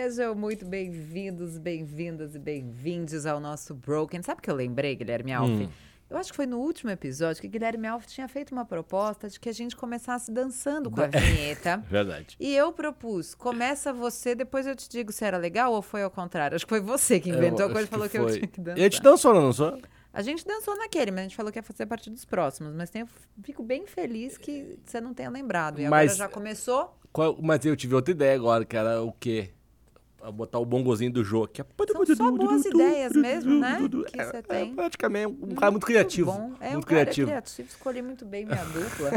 Sejam muito bem-vindos, bem-vindas e bem-vindos ao nosso Broken. Sabe o que eu lembrei, Guilherme Alf? Hum. Eu acho que foi no último episódio que Guilherme Alf tinha feito uma proposta de que a gente começasse dançando com a vinheta. Verdade. E eu propus, começa você, depois eu te digo se era legal ou foi ao contrário. Acho que foi você que inventou a Eu coisa e falou que, que eu tinha que dançar. E a gente dançou, não dançou? A gente dançou naquele, mas a gente falou que ia fazer a partir dos próximos. Mas tenho, fico bem feliz que você não tenha lembrado. E Mas- agora já começou. Qual- mas eu tive outra ideia agora, que era o quê? A botar o bongozinho do Jô. Que é... São só boas ideias mesmo, né? Que É, você é tem. praticamente um cara muito criativo. Muito bom. É um muito cara criativo. criativo. Escolhi muito bem minha dupla.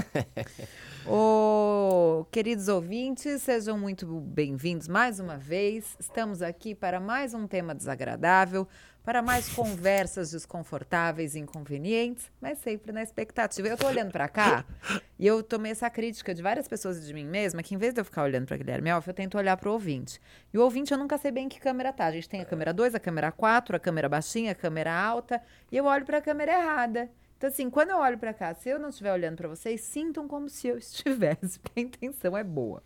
Ô, queridos ouvintes, sejam muito bem-vindos mais uma vez. Estamos aqui para mais um tema desagradável, para mais conversas desconfortáveis e inconvenientes, mas sempre na expectativa. Eu tô olhando para cá e eu tomei essa crítica de várias pessoas e de mim mesma, que em vez de eu ficar olhando para Guilherme Alf, eu tento olhar para o ouvinte. E o ouvinte eu nunca sei bem que câmera tá. A gente tem a câmera 2, a câmera 4, a câmera baixinha, a câmera alta, e eu olho para a câmera errada. Então, assim, quando eu olho para cá, se eu não estiver olhando para vocês, sintam como se eu estivesse, porque a intenção é boa.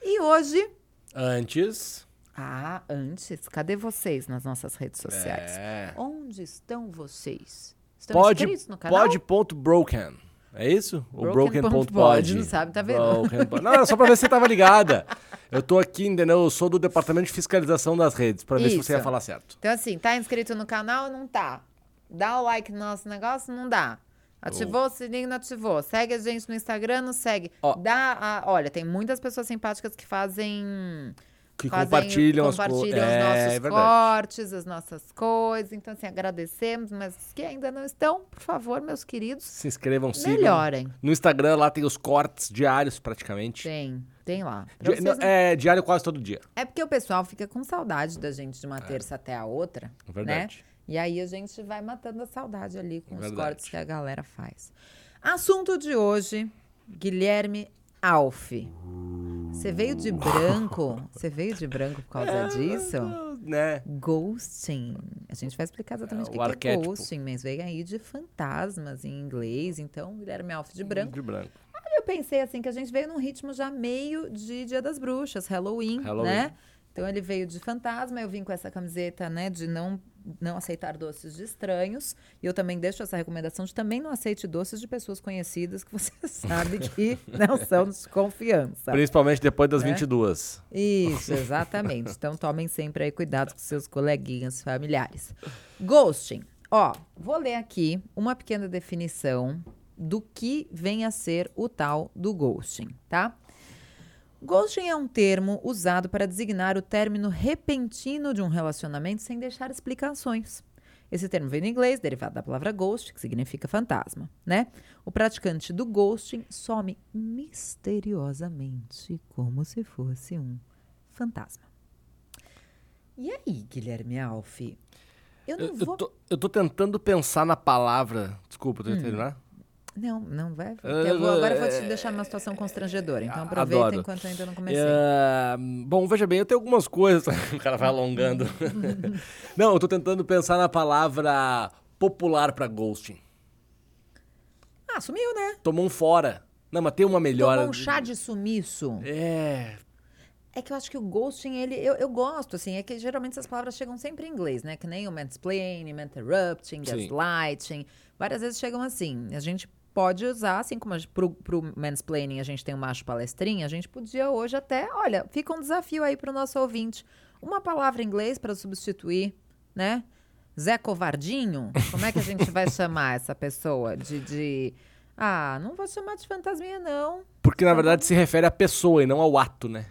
E hoje. Antes. Ah, antes, cadê vocês nas nossas redes sociais? É. Onde estão vocês? Estão Pode, inscritos no canal? pode ponto broken. É isso? O Broken broken não sabe, tá vendo? Broken Não, era só pra ver se você tava ligada. Eu tô aqui, entendeu? Eu sou do departamento de fiscalização das redes, pra ver se você ia Isso. falar certo. Então, assim, tá inscrito no canal? Não tá. Dá o like no nosso negócio? Não dá. Ativou o sininho? Não ativou. Segue a gente no Instagram? Não segue. Ó. Dá a- olha, tem muitas pessoas simpáticas que fazem... Que fazem- compartilham, as co- compartilham os É, nossos é cortes, as nossas coisas. Então, assim, agradecemos, mas os que ainda não estão, por favor, meus queridos, Se inscrevam, sigam. melhorem. No Instagram lá tem os cortes diários, praticamente. Tem, tem lá. Di- não, É diário quase todo dia. É porque o pessoal fica com saudade da gente de uma terça até a outra, É verdade. né? E aí a gente vai matando a saudade ali com os Verdade. cortes que a galera faz. Assunto de hoje, Guilherme Alf. Você veio de branco? Você veio de branco por É, causa disso? Né? Ghosting. A gente vai explicar exatamente É, o que, que é ghosting, mas veio aí de fantasmas em inglês. Então, Guilherme Alf de branco. De branco. Eu pensei assim que a gente veio num ritmo já meio de Dia das Bruxas, Halloween, Halloween. né? Então ele veio de fantasma, eu vim com essa camiseta, né, de não não aceitar doces de estranhos. E eu também deixo essa recomendação de também não aceite doces de pessoas conhecidas que você sabe que não são de confiança. Principalmente depois das Né? 22. Isso, exatamente. Então tomem sempre aí cuidado com seus coleguinhas familiares. Ghosting. Ó, vou ler aqui uma pequena definição do que vem a ser o tal do ghosting, tá? Ghosting é um termo usado para designar o término repentino de um relacionamento sem deixar explicações. Esse termo vem do inglês, derivado da palavra ghost, que significa fantasma, né? O praticante do ghosting some misteriosamente, como se fosse um fantasma. E aí, Guilherme Alf? Eu não Eu, vou. eu, tô, eu tô tentando pensar na palavra. Desculpa, Hum. tô tentando terminar? Não, não vai. Eu vou, agora eu vou te deixar numa situação constrangedora. Então aproveita Adoro. enquanto eu ainda não comecei. É, bom, veja bem, eu tenho algumas coisas. o cara vai alongando. Não, eu tô tentando pensar na palavra popular pra ghosting. Ah, sumiu, né? Tomou um fora. Não, mas tem uma melhor. Tomou um chá de sumiço. É. É que eu acho que o ghosting, ele, eu, eu gosto, assim, é que geralmente essas palavras chegam sempre em inglês, né? Que nem o mansplaining, interrupting, gaslighting. Várias vezes chegam assim. A gente pode usar, assim como pro, pro mansplaining a gente tem o macho palestrinha, a gente podia hoje até, olha, fica um desafio aí pro nosso ouvinte. Uma palavra em inglês para substituir, né? Zé Covardinho? Como é que a gente vai chamar essa pessoa? De, de. Ah, não vou chamar de fantasminha, não. Porque na verdade se refere à pessoa e não ao ato, né?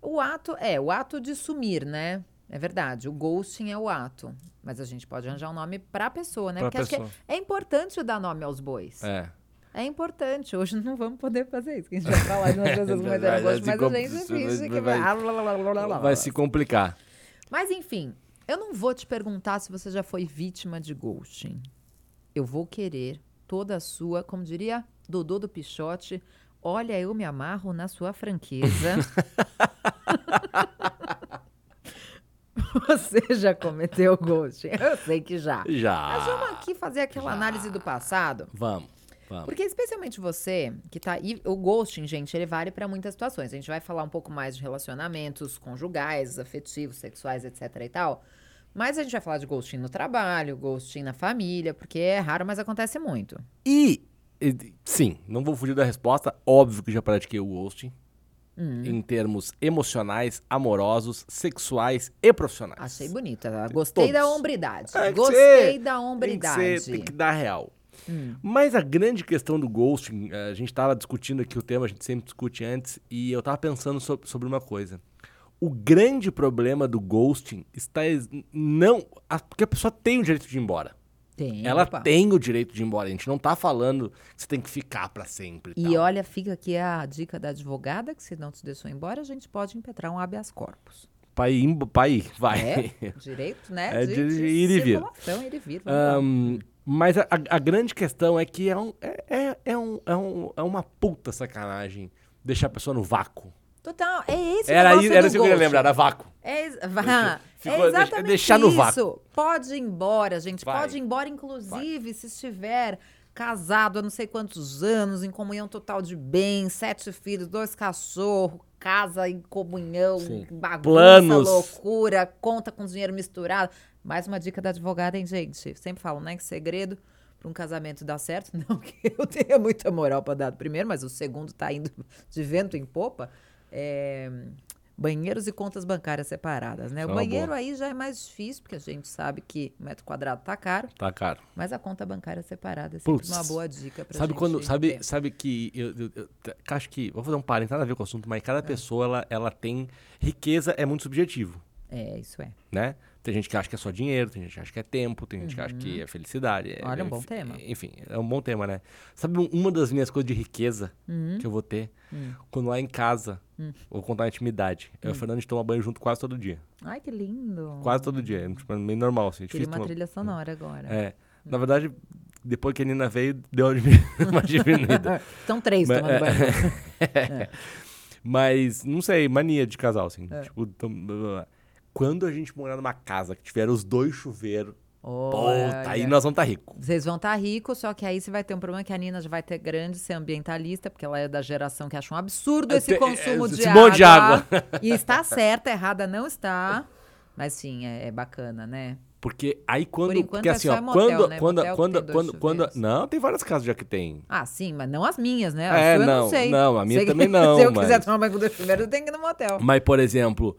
O ato é o ato de sumir, né? É verdade. O ghosting é o ato. Mas a gente pode arranjar um nome pra pessoa, né? Pra Porque acho pessoa. que é, é importante dar nome aos bois. É. É. importante. Hoje não vamos poder fazer isso. Que a gente vai falar de umas vai gosto, se mas a gente finge que vai- vai. se complicar. Mas enfim, eu não vou te perguntar se você já foi vítima de ghosting. Eu vou querer toda a sua, como diria Dodô do Pichote, olha, eu me amarro na sua franqueza. Você já cometeu ghosting? Eu sei que já. Mas Já. vamos aqui fazer aquela análise do passado. Vamos. Vamos. Porque especialmente você que tá. E o ghosting, gente, ele vale para muitas situações. A gente vai falar um pouco mais de relacionamentos conjugais, afetivos, sexuais, etc e tal. Mas a gente vai falar de ghosting no trabalho, ghosting na família, porque é raro, mas acontece muito. E, sim, não vou fugir da resposta. Óbvio que já pratiquei o ghosting. Em termos emocionais, amorosos, sexuais e profissionais. Achei bonita. Gostei Todos. da hombridade. É Gostei ser- da Tem que, hombridade. ser, tem que dar real. Hum. Mas a grande questão do ghosting, eh, a gente estava discutindo aqui o tema, a gente sempre discute antes, e eu estava pensando so- sobre uma coisa. O grande problema do ghosting está não. a- porque a pessoa tem o direito de ir embora. Tem. Ela opa. tem o direito de ir embora. A gente não tá falando que você tem que ficar para sempre. E tal. olha, fica aqui a dica da advogada, que se não te deixou embora, a gente pode impetrar um habeas corpus. Pra ir, vai. É, direito, né? É de ir e vir. ir e vir. Ahn, mas a, a- grande questão é que é, um, é, é, é um, é, um- é uma puta sacanagem deixar a pessoa no vácuo. Total, é esse o Era, isso, era isso que eu queria lembrar, era vácuo. É, vá, Ficou- é exatamente deixar no isso. vácuo. Pode ir embora, gente. Vai. Pode ir embora, inclusive, se estiver casado há não sei quantos anos, em comunhão total de bens, sete filhos, dois cachorros, casa em comunhão, Sim. bagunça, Planos. loucura, conta com dinheiro misturado. Mais uma dica da advogada, hein, gente? Sempre falo, né, que segredo para um casamento dar certo, não que eu tenha muita moral para dar do primeiro, mas o segundo tá indo de vento em popa. É, banheiros e contas bancárias separadas, né? É O banheiro boa. aí já é mais difícil, porque a gente sabe que o metro quadrado tá caro, Tá caro. mas a conta bancária separada é sempre Putz. uma boa dica pra Sabe gente quando. Sabe, sabe que. Eu, eu- eu- acho que. Vou fazer um parênteses, nada a ver com o assunto, mas cada pessoa ela, ela tem. Riqueza é muito subjetivo, É, isso é. né? Tem gente que acha que é só dinheiro, tem gente que acha que é tempo, tem gente que acha que é felicidade. é- Olha, um bom enfim, tema. Enfim, é um bom tema, né? Sabe um- uma das minhas coisas de riqueza Uhum. que eu vou ter? Hum. Quando lá em casa, vou contar a intimidade. Eu e o Fernando a gente toma banho junto quase todo dia. Ai, que lindo. Quase todo dia. É tipo, meio normal, assim. Queria uma tomar- trilha sonora agora. É. Na verdade, depois que a Nina veio, deu uma diminu- uma diminuída. São três Mas- tomando é. banho. Mas, não sei, mania de casal, assim. É. Tipo, quando a gente morar numa casa que tiver os dois chuveiros, puta, aí nós vamos estar tá ricos. Vocês vão estar ricos, só que aí você vai ter um problema que a Nina já vai ter grande ser ambientalista, porque ela é da geração que acha um absurdo É, esse te- consumo é, de esse água. monte de água. E está certa, errada não está. Mas sim, é, é bacana, né? Porque aí quando. Por enquanto porque é assim, só ó, motel, quando. né? Quando, Motel que quando, quando, quando. Não, tem várias casas já que tem. Ah, sim, mas não as minhas, né? A É, não, não sei. não, a minha Se- também não, Se eu mas- quiser tomar banho com dois chuveiros, eu tenho que ir no motel. Mas, por exemplo,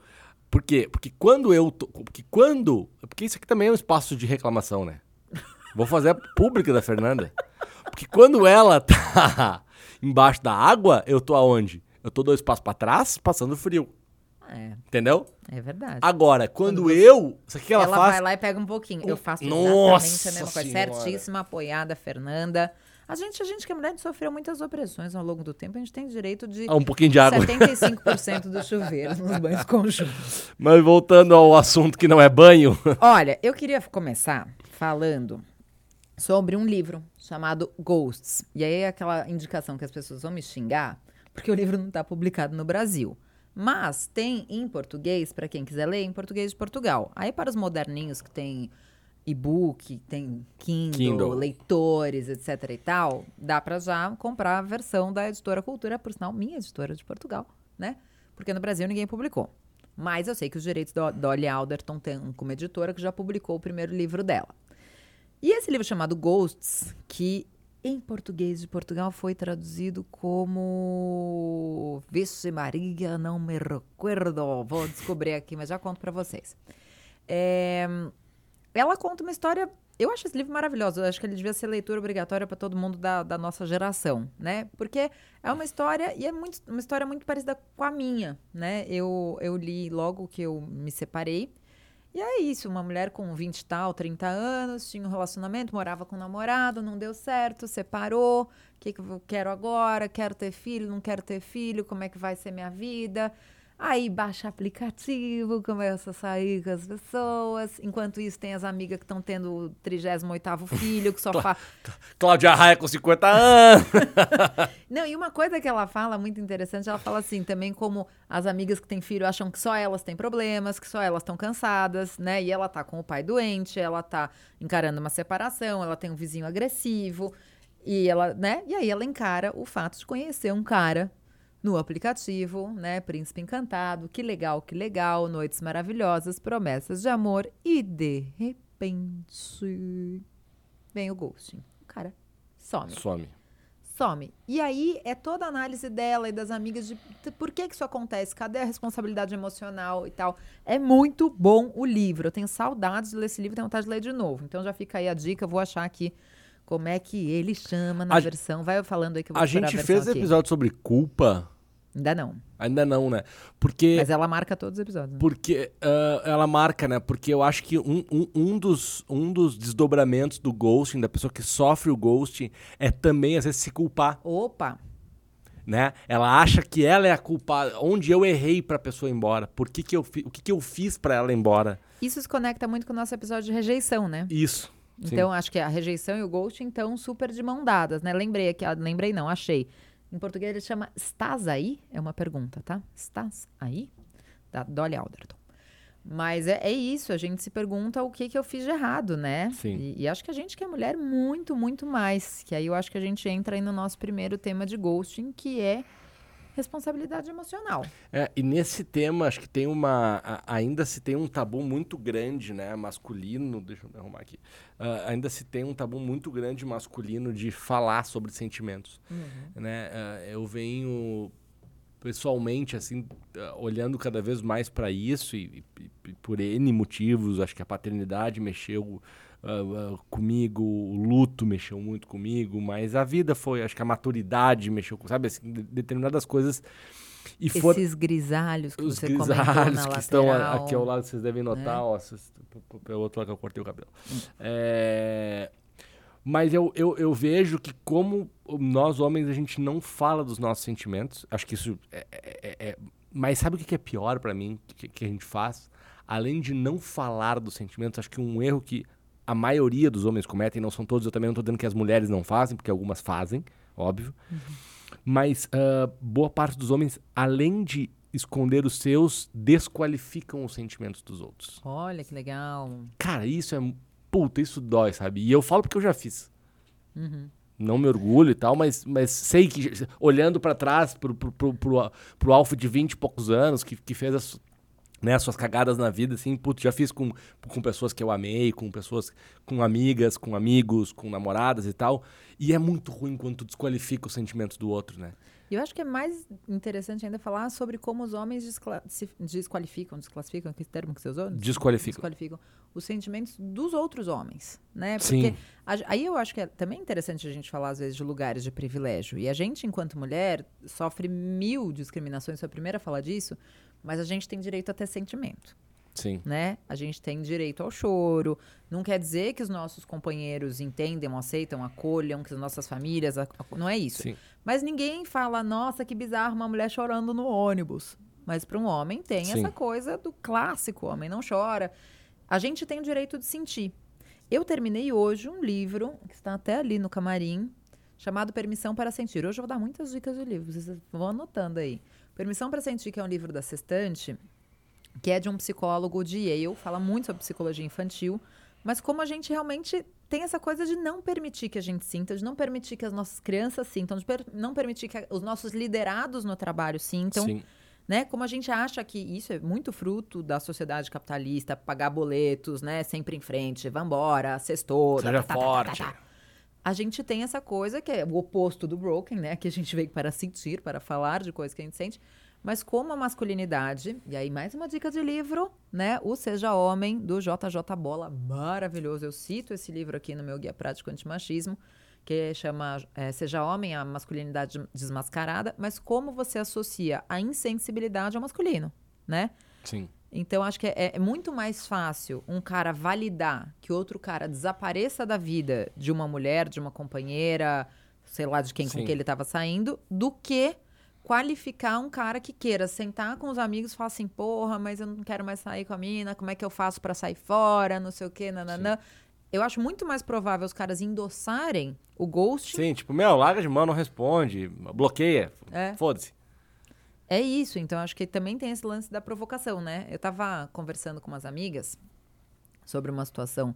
por quê? Porque quando eu. tô- Porque quando. Porque isso aqui também é um espaço de reclamação, né? Vou fazer a pública da Fernanda. Porque quando ela tá embaixo da água, eu tô aonde? Eu tô dois passos pra trás, passando frio. É, Entendeu? é verdade. Agora, quando, Quando eu. Isso aqui ela, ela faz. vai lá e pega um pouquinho. Eu faço exatamente Nossa a mesma coisa. Senhora. Certíssima, apoiada, Fernanda. A gente, a gente que é mulher, sofreu muitas opressões ao longo do tempo. A gente tem direito de Ah, um pouquinho de água. 75% dos chuveiros nos banhos conjuntos. Mas voltando ao assunto que não é banho. Olha, eu queria começar falando sobre um livro chamado Ghosts. E aí é aquela indicação que as pessoas vão me xingar, porque o livro não está publicado no Brasil. Mas tem em português, para quem quiser ler, em português de Portugal. Aí para os moderninhos que tem e-book, tem Kindle, Kindle. leitores, etc e tal, dá para já comprar a versão da editora Cultura, por sinal, minha editora de Portugal, né? Porque no Brasil ninguém publicou. Mas eu sei que os direitos da Dolly Alderton tem como editora que já publicou o primeiro livro dela. E esse livro chamado Ghosts, que em português de Portugal foi traduzido como Vixe Maria, não me recuerdo. Vou descobrir aqui, mas já conto para vocês. É, ela conta uma história. Eu acho esse livro maravilhoso. Eu acho que ele devia ser leitura obrigatória para todo mundo da, da nossa geração, né? Porque é uma história e é muito, uma história muito parecida com a minha, né? Eu, eu li logo que eu me separei. E é isso, uma mulher com 20 e tal, 30 anos, tinha um relacionamento, morava com um namorado, não deu certo, separou. O que, que eu quero agora? Quero ter filho, não quero ter filho, como é que vai ser minha vida? Aí baixa aplicativo, começa a sair com as pessoas. Enquanto isso, tem as amigas que estão tendo o 38 filho, que só faz. Cláudia Raia com 50 anos. Não, e uma coisa que ela fala muito interessante, ela fala assim, também como as amigas que têm filho acham que só elas têm problemas, que só elas estão cansadas, né? E ela tá com o pai doente, ela tá encarando uma separação, ela tem um vizinho agressivo. E ela, né? E aí ela encara o fato de conhecer um cara no aplicativo, né? Príncipe encantado, que legal, que legal, noites maravilhosas, promessas de amor e de repente vem o ghosting. O cara some. Some. Some. E aí é toda a análise dela e das amigas de por que, que isso acontece, cadê a responsabilidade emocional e tal. É muito bom o livro. Eu tenho saudades de ler esse livro, tenho vontade de ler de novo. Então já fica aí a dica, vou achar aqui como é que ele chama na A- versão. Vai falando aí que eu vou A gente versão fez aqui. episódio sobre culpa. Ainda não. Ainda não, né? Porque. Mas ela marca todos os episódios. né? Porque ah, ela marca, né? Porque eu acho que um, um, um, dos, um dos desdobramentos do ghosting, da pessoa que sofre o ghosting, é também, às vezes, se culpar, Opa! né? Ela acha que ela é a culpada. Onde eu errei pra pessoa ir embora? Por que que eu fi, o que, que eu fiz pra ela ir embora? Isso se conecta muito com o nosso episódio de rejeição, né? Isso. Sim. Então, acho que a rejeição e o ghosting estão super de mão dadas, né? Lembrei aqui, ah, lembrei não, achei. Em português ele chama Estás aí? É uma pergunta, tá? Estás aí? Da Dolly Alderton. Mas é, é isso, a gente se pergunta o que, que eu fiz de errado, né? Sim. E, e acho que a gente que é mulher muito, muito mais. Que aí eu acho que a gente entra aí no nosso primeiro tema de ghosting, que é responsabilidade emocional. É, e nesse tema, acho que tem uma. a- ainda se tem um tabu muito grande, né? Masculino. Deixa eu me arrumar aqui. Ah, ainda se tem um tabu muito grande masculino de falar sobre sentimentos. Né? Ah, eu venho pessoalmente, assim, ah, olhando cada vez mais para isso e, e- e por N motivos. Acho que a paternidade mexeu. Ah, ah, comigo, o luto mexeu muito comigo, mas a vida foi, acho que a maturidade mexeu com, sabe, assim, de- determinadas coisas. E Esses grisalhos que os você grisalhos lateral. que estão a- aqui ao lado, vocês devem notar, né? ó, vocês- p- p- pelo outro lado que eu cortei o cabelo. É, Mas eu, eu, eu vejo que como nós homens, a gente não fala dos nossos sentimentos, acho que isso é... é- é- é- Mas sabe o que é pior pra mim, que, que a gente faz? Além de não falar dos sentimentos, acho que um erro que a maioria dos homens cometem, não são todos, eu também não tô dizendo que as mulheres não fazem, porque algumas fazem, óbvio. Mas ah, boa parte dos homens, além de esconder os seus, desqualificam os sentimentos dos outros. Olha que legal. Cara, isso é. Puta, isso dói, sabe? E eu falo porque eu já fiz. Uhum. Não me orgulho e tal, mas, mas sei que, olhando pra trás, pro, pro, pro, pro, pro Alfa de 20 e poucos anos, que, que fez as, né, as suas cagadas na vida, assim, putz, já fiz com, com pessoas que eu amei, com pessoas, com amigas, com amigos, com namoradas e tal. E é muito ruim quando tu desqualifica os sentimentos do outro, né? E eu acho que é mais interessante ainda falar sobre como os homens descla- se desqualificam, desclassificam, que termo que você usou? Desqualificam. Desqualificam os sentimentos dos outros homens, né? Porque Sim. a- aí eu acho que é também interessante a gente falar, às vezes, de lugares de privilégio. E a gente, enquanto mulher, sofre mil discriminações, sou a primeira a falar disso, mas a gente tem direito a ter sentimento Sim. né? A gente tem direito ao choro. Não quer dizer que os nossos companheiros entendam, aceitam, acolham, que as nossas famílias. Não é isso. Sim. Mas ninguém fala, nossa, que bizarro uma mulher chorando no ônibus. Mas para um homem tem Sim. essa coisa do clássico: o homem não chora. A gente tem o direito de sentir. Eu terminei hoje um livro, que está até ali no camarim, chamado Permissão para Sentir. Hoje eu vou dar muitas dicas de livros, vocês vão anotando aí. Permissão para Sentir, que é um livro da Sextante, que é de um psicólogo de Yale, fala muito sobre psicologia infantil, mas como a gente realmente tem essa coisa de não permitir que a gente sinta, de não permitir que as nossas crianças sintam, de per- não permitir que os nossos liderados no trabalho sintam, Sim. né? Como a gente acha que isso é muito fruto da sociedade capitalista, pagar boletos, né? Sempre em frente, vambora, sextou, tá, Seja tá, tá, tá, forte. tá, tá. A gente tem essa coisa que é o oposto do broken, né? Que a gente veio para sentir, para falar de coisas que a gente sente. Mas como a masculinidade, e aí mais uma dica de livro, né? O Seja Homem, do JJ Bola, maravilhoso. Eu cito esse livro aqui no meu Guia Prático Antimachismo, que chama é, Seja Homem, a Masculinidade Desmascarada, mas como você associa a insensibilidade ao masculino, né? Sim. Então, acho que é, é muito mais fácil um cara validar que outro cara desapareça da vida de uma mulher, de uma companheira, sei lá de quem Sim. com quem ele estava saindo, do que qualificar um cara que queira sentar com os amigos e falar assim, porra, mas eu não quero mais sair com a mina, como é que eu faço pra sair fora, não sei o quê, nananã. Eu acho muito mais provável os caras endossarem o ghost. Sim, tipo, meu, larga de mão, não responde, bloqueia. É. Foda-se. É isso, então acho que também tem esse lance da provocação, né? Eu tava conversando com umas amigas sobre uma situação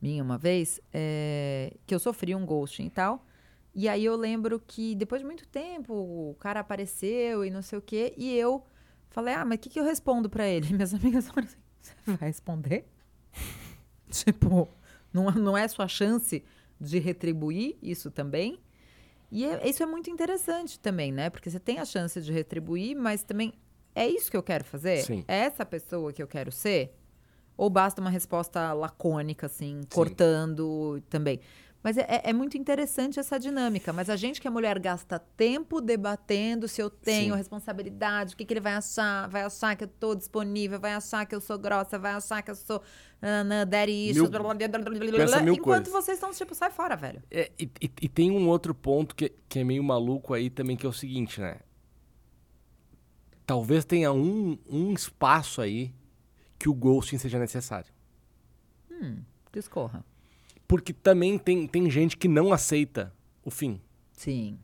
minha uma vez, é, que eu sofri um ghosting e tal. E aí eu lembro que depois de muito tempo o cara apareceu e não sei o quê, e eu falei: "Ah, mas o que, que eu respondo pra ele?" Minhas amigas falaram assim: "Você vai responder?" tipo, não, não é sua chance de retribuir isso também? E é- isso é muito interessante também, né? Porque você tem a chance de retribuir, mas também é isso que eu quero fazer? Sim. É essa pessoa que eu quero ser? Ou basta uma resposta lacônica, assim, cortando também? Mas é, é- é muito interessante essa dinâmica. Mas a gente que é mulher gasta tempo debatendo se eu tenho Sim. responsabilidade, o que, que ele vai achar, vai achar que eu tô disponível, vai achar que eu sou grossa, vai achar que eu sou daddy issues, Mil- blá, blá, blá, blá, blá, blá, pensa blá, mil enquanto coisas. vocês estão tipo, sai fora, velho. É, e, e- e tem um outro ponto que, que é meio maluco aí também, que é o seguinte, né? Talvez tenha um, um espaço aí que o ghosting seja necessário. Discorra. Porque também tem, tem gente que não aceita o fim. Sim.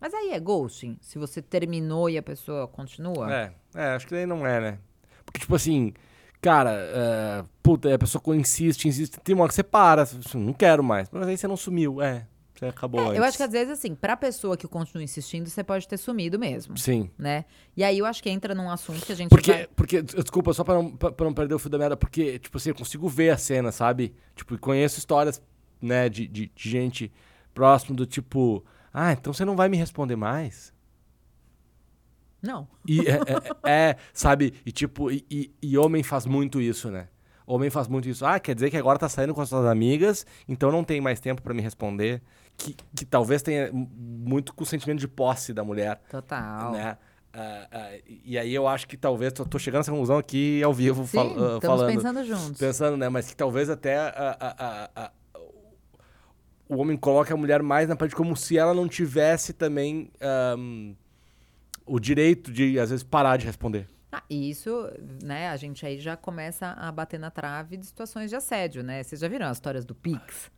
Mas aí é ghosting. Se você terminou e a pessoa continua. É, é, acho que daí não é, né? Porque, tipo assim, cara, é, puta, a pessoa insiste, insiste, tem uma hora que você para, você, não quero mais. Mas aí você não sumiu, é, você acabou É, antes. eu acho que às vezes, assim, pra pessoa que continua insistindo, você pode ter sumido mesmo. Sim. Né? E aí eu acho que entra num assunto que a gente Porque, vai. porque, desculpa, só pra não, pra, pra não perder o fio da merda, porque, tipo assim, eu consigo ver a cena, sabe? Tipo, e conheço histórias, né, de, de, de gente próximo do tipo, ah, então você não vai me responder mais? Não. E é, é- é, sabe? E tipo, e, e- e homem faz muito isso, né? Homem faz muito isso. Ah, quer dizer que agora tá saindo com as suas amigas, então não tem mais tempo pra me responder. Que, que talvez tenha muito com o sentimento de posse da mulher, Total. né? Ah, ah, e aí eu acho que talvez, tô, tô chegando nessa conclusão aqui ao vivo Sim, fal- ah, estamos falando. pensando juntos. Pensando, né? Mas que talvez até a- a- a- a- o homem coloque a mulher mais na parte como se ela não tivesse também ahm, o direito de, às vezes, parar de responder. Ah, isso, né, a gente aí já começa a bater na trave de situações de assédio, né? Vocês já viram as histórias do Pix?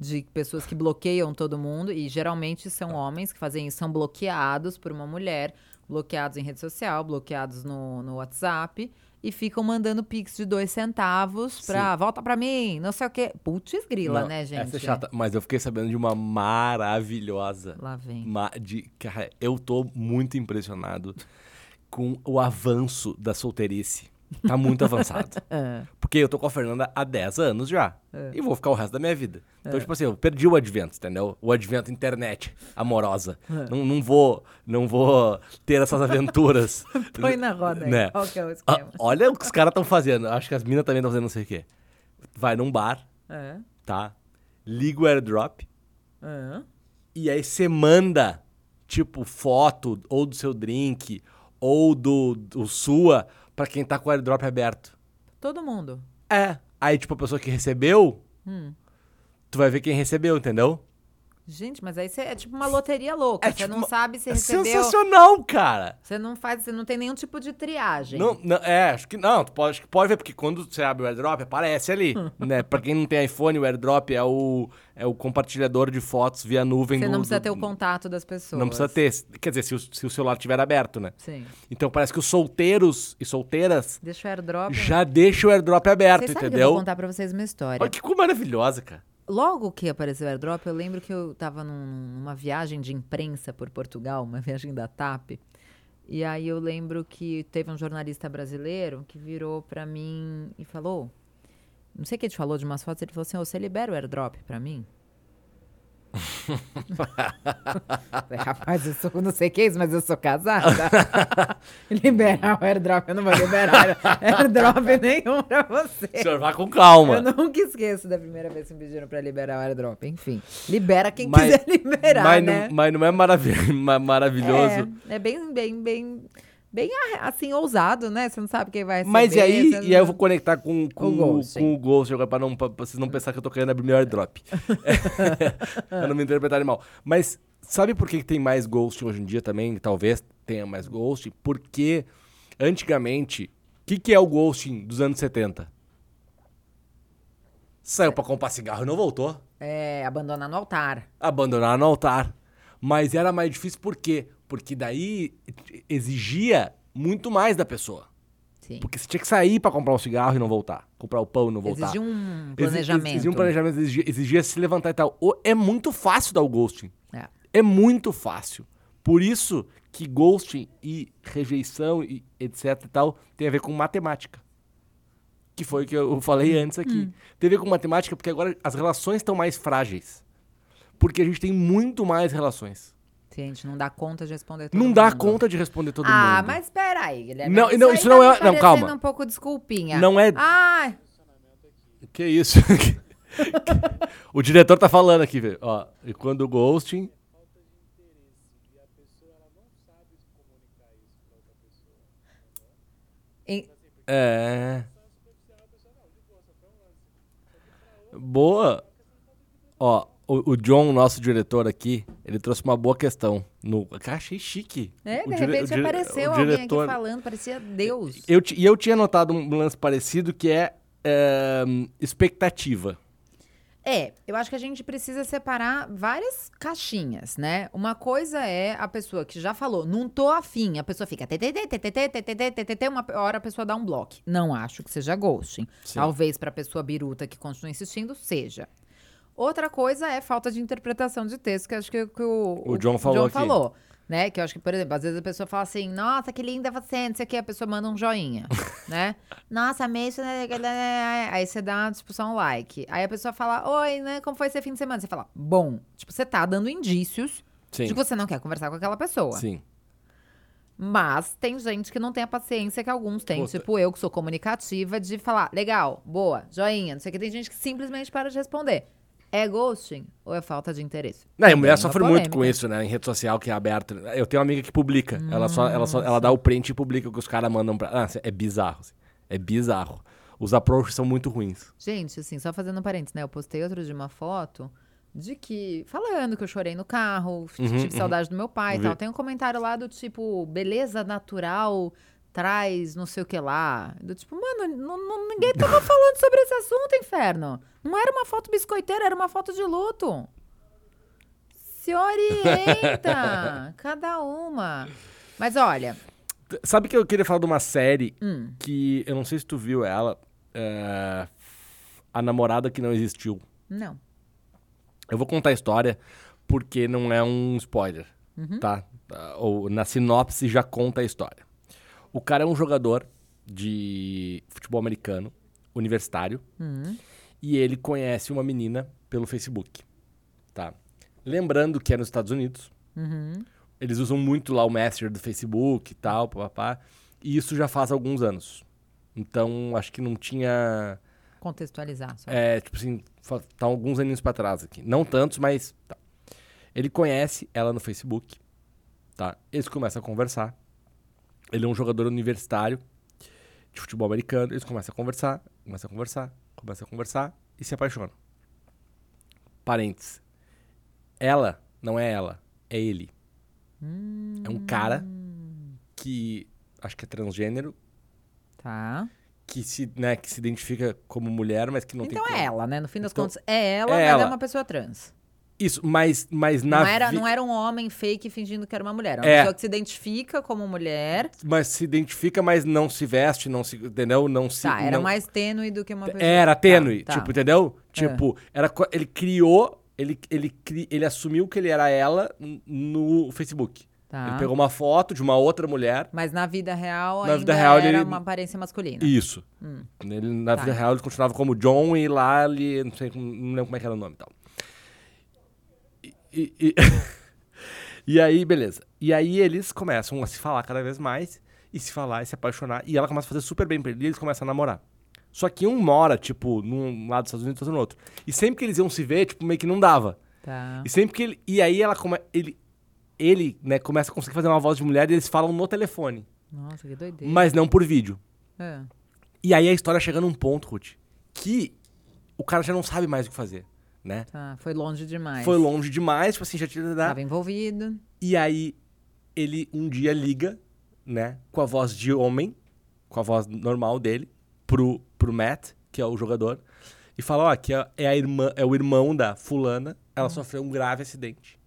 De pessoas que bloqueiam todo mundo, e geralmente são homens que fazem isso, são bloqueados por uma mulher, bloqueados em rede social, bloqueados no, no WhatsApp, e ficam mandando Pix de dois centavos pra volta pra mim, não sei o quê. Putz grila, Não, né, gente? Essa é chata. Mas eu fiquei sabendo de uma maravilhosa. Lá vem. Ma- de, cara, eu tô muito impressionado com o avanço da solteirice. Tá muito avançado. Ah, Porque eu tô com a Fernanda há 10 anos já. É. E vou ficar o resto da minha vida. Então, tipo assim, eu perdi o advento, entendeu? O advento internet amorosa. É. Não, não vou não vou ter essas aventuras. põe na roda aí. Né? Qual que é o Ah, esquema? olha o que os caras estão fazendo. Acho que as minas também estão fazendo não sei o quê. Vai num bar, É, tá? Liga o airdrop. é. E aí você manda, tipo, foto ou do seu drink ou do, do sua pra quem tá com o airdrop aberto. Todo mundo. É. Aí, tipo, a pessoa que recebeu, Hum. tu vai ver quem recebeu, entendeu? Gente, mas aí você é tipo uma loteria louca. É você tipo não uma- sabe se É recebeu. sensacional, cara. Você não faz, você não tem nenhum tipo de triagem. Não, não, é, acho que não, tu pode, acho que pode ver, porque quando você abre o airdrop, aparece ali, né? Pra quem não tem iPhone, o airdrop é o, é o compartilhador de fotos via nuvem Você do- não precisa do- ter o contato das pessoas. Não precisa ter. Quer dizer, se o, se o celular estiver aberto, né? Sim. Então parece que os solteiros e solteiras Deixa o airdrop. já deixam o airdrop aberto, que eu entendeu? vou contar pra vocês uma história. Olha que coisa maravilhosa, cara. Logo que apareceu o airdrop, eu lembro que eu tava num- numa viagem de imprensa por Portugal, uma viagem da TAP. E aí eu lembro que teve um jornalista brasileiro que virou pra mim e falou: Não sei o que ele falou de umas fotos, ele falou assim: "Ô, você libera o airdrop pra mim? Rapaz, eu sou não sei o que é isso, mas eu sou casada. liberar o airdrop, eu não vou liberar airdrop nenhum pra você. O senhor vá com calma. Eu nunca esqueço da primeira vez que me pediram pra liberar o airdrop. Enfim, libera quem Mas- quiser liberar, mas, né? não, mas não é marav- ma- maravilhoso. É, é bem, bem, bem, bem assim, ousado, né? Você não sabe quem vai receber. Mas e aí, você e não- aí eu vou conectar com, com, O Ghost, com o Ghost agora, pra, não, pra vocês não pensar que eu tô querendo abrir meu airdrop. pra não me interpretarem mal. Mas sabe por que que tem mais Ghost hoje em dia também? Talvez tenha mais Ghost. Porque antigamente, o que, que é o Ghosting dos anos 70? Saiu pra comprar cigarro e não voltou. É, abandonar no altar. Abandonar no altar. Mas era mais difícil por quê? Porque daí exigia muito mais da pessoa. Sim. Porque você tinha que sair pra comprar um cigarro e não voltar. Comprar o pão e não voltar. Exigia um planejamento. Exigia um planejamento, exigia, exigia se levantar e tal. É muito fácil dar o ghosting. É. É muito fácil. Por isso que ghosting e rejeição e etc e tal tem a ver com matemática. Que foi o que eu falei antes aqui. Tem a ver com matemática porque agora as relações estão mais frágeis. Porque a gente tem muito mais relações. Sim, a gente não dá conta de responder todo não mundo. dá conta de responder todo ah, mundo. mas peraí, Guilherme. Não, não, aí isso tá não me é- não, parecendo calma. um pouco desculpinha. Não é- Ah, Que isso? o diretor tá falando aqui, velho. Ó, e quando o ghosting. em- É. Boa. Ó, o, o John, nosso diretor aqui, ele trouxe uma boa questão. No, cara, achei chique. é, de repente dire- apareceu alguém diretor- aqui falando, parecia Deus. Eu, e eu tinha notado um lance parecido que é, é, expectativa. É, eu acho que a gente precisa separar várias caixinhas, né? Uma coisa é a pessoa que já falou, não tô afim, a pessoa fica uma hora a pessoa dá um bloco. Não acho que seja ghosting. Talvez pra pessoa biruta que continua insistindo, seja. Outra coisa é falta de interpretação de texto, que acho que, que o, O John falou aqui. falou. Né? Que eu acho que, por exemplo, às vezes a pessoa fala assim, nossa, que linda você, não sei o que, a pessoa manda um joinha, né? Nossa, amei isso, né? Aí você dá, tipo, só um like. Aí a pessoa fala, oi, né? Como foi esse fim de semana? Você fala, bom. Tipo, você tá dando indícios Sim. de que você não quer conversar com aquela pessoa. Sim. Mas tem gente que não tem a paciência que alguns têm. Puta. Tipo, eu que sou comunicativa, de falar, legal, boa, joinha, não sei o que. Tem gente que simplesmente para de responder. É ghosting ou é falta de interesse? Não, a mulher é sofre muito com polêmica. isso, né? Em rede social que é aberta. Eu tenho uma amiga que publica. Ela só, ela só ela dá o print e publica o que os caras mandam pra. Ah, é bizarro. assim. É bizarro. Os approaches são muito ruins. Gente, assim, só fazendo um parênteses, né? Eu postei outro de uma foto de que. Falando que eu chorei no carro, Uhum, tive saudade do meu pai e tal. Tem um comentário lá do tipo, beleza natural traz não sei o que lá. Do tipo, mano, não- não- ninguém tava falando sobre esse assunto, inferno. Não era uma foto biscoiteira, era uma foto de luto. Se orienta! cada uma. Mas olha, Sabe que eu queria falar de uma série hum, que eu não sei se tu viu ela. é, A Namorada que Não Existiu. não. Eu vou contar a história porque não é um spoiler, Uhum. tá? Ou na sinopse já conta a história. O cara é um jogador de futebol americano, universitário, Hum, e ele conhece uma menina pelo Facebook, tá? Lembrando que é nos Estados Unidos, uhum. eles usam muito lá o Messenger do Facebook e tal, papá, e isso já faz alguns anos. Então, acho que não tinha Contextualizar só. é, tipo assim, tá alguns aninhos pra trás aqui. Não tantos, mas tá. Ele conhece ela no Facebook, tá? Eles começam a conversar. Ele é um jogador universitário de futebol americano. Eles começam a conversar, começam a conversar, começam a conversar e se apaixonam. Parênteses. Ela não é ela, é ele. É um cara que acho que é transgênero, Tá. que se, né, que se identifica como mulher, mas que não então tem é como. ela, né? No fim das Então, contas, é ela, é mas ela. é uma pessoa trans. Isso, mas, mas na Não era, vi- não era um homem fake fingindo que era uma mulher. É uma É. pessoa que se identifica como mulher. mas se identifica, mas não se veste, não se, entendeu? Não se Tá, era não- mais tênue do que uma pessoa. era Tá, tênue, tá. tipo, entendeu? Tipo, era co- ele criou, ele ele cri- ele assumiu que ele era ela no Facebook. Tá. Ele pegou uma foto de uma outra mulher. Mas na vida real Na vida real, era ele- uma aparência masculina. Isso. Hum. Ele, na Tá. vida real ele continuava como John e lá ele, não sei, não lembro como é que era o nome e tal. E, e- e- e aí, beleza. E aí eles começam a se falar cada vez mais, e se falar e se apaixonar, e ela começa a fazer super bem pra ele, e eles começam a namorar. Só que um mora, tipo, num lado dos Estados Unidos, outro no outro. E sempre que eles iam se ver, tipo, meio que não dava. Tá. E sempre que ele. E aí ela come, ele, ele, né, começa a conseguir fazer uma voz de mulher e eles falam no telefone. Nossa, que doideira. Mas não por vídeo. É. E aí a história chega num ponto, Ruth, que o cara já não sabe mais o que fazer, né? Tá, foi longe demais. Foi longe demais, tipo assim, já tinha... Tava envolvido. E aí ele um dia liga, né, com a voz de homem, com a voz normal dele, pro, pro Matt, que é o jogador, e fala, ó, que é, é a irmã, é o irmão da fulana, ela Hum. sofreu um grave acidente.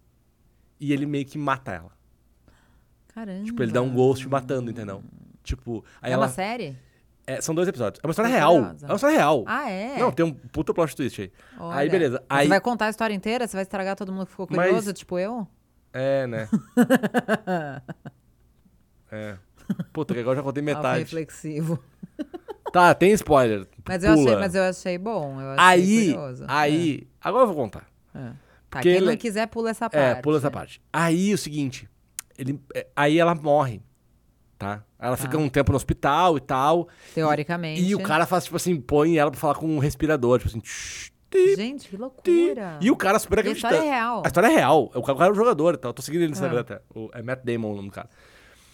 E ele meio que mata ela. Caramba. Tipo, ele dá um ghost matando, entendeu? Tipo, aí é ela... uma série? É, são dois episódios. É uma história real. É uma história real. Ah, é? Não, tem um puta plot twist aí. Olha. Aí, beleza. Mas Aí, Você vai contar a história inteira? Você vai estragar todo mundo que ficou Mas- curioso, tipo eu? É, né? é. Puta, que agora eu já contei Alfa metade. reflexivo. Tá, tem spoiler. Mas eu, achei, mas eu achei bom. Eu achei Aí, curioso. aí, agora eu vou contar. É. É. Tá, quem ele- não quiser, pula essa parte. É, pula essa parte. Aí o seguinte, ele, é, aí ela morre, tá? Ela fica um tempo no hospital e tal. Teoricamente. E o cara faz, tipo assim, põe ela pra falar com um respirador, tipo assim. tsh, ti, Gente, que loucura. E o cara super E a acreditando. história é real. A história é real. O cara, é um jogador, tá? Eu tô seguindo ele no Ah. Instagram até. O- é Matt Damon o nome do cara.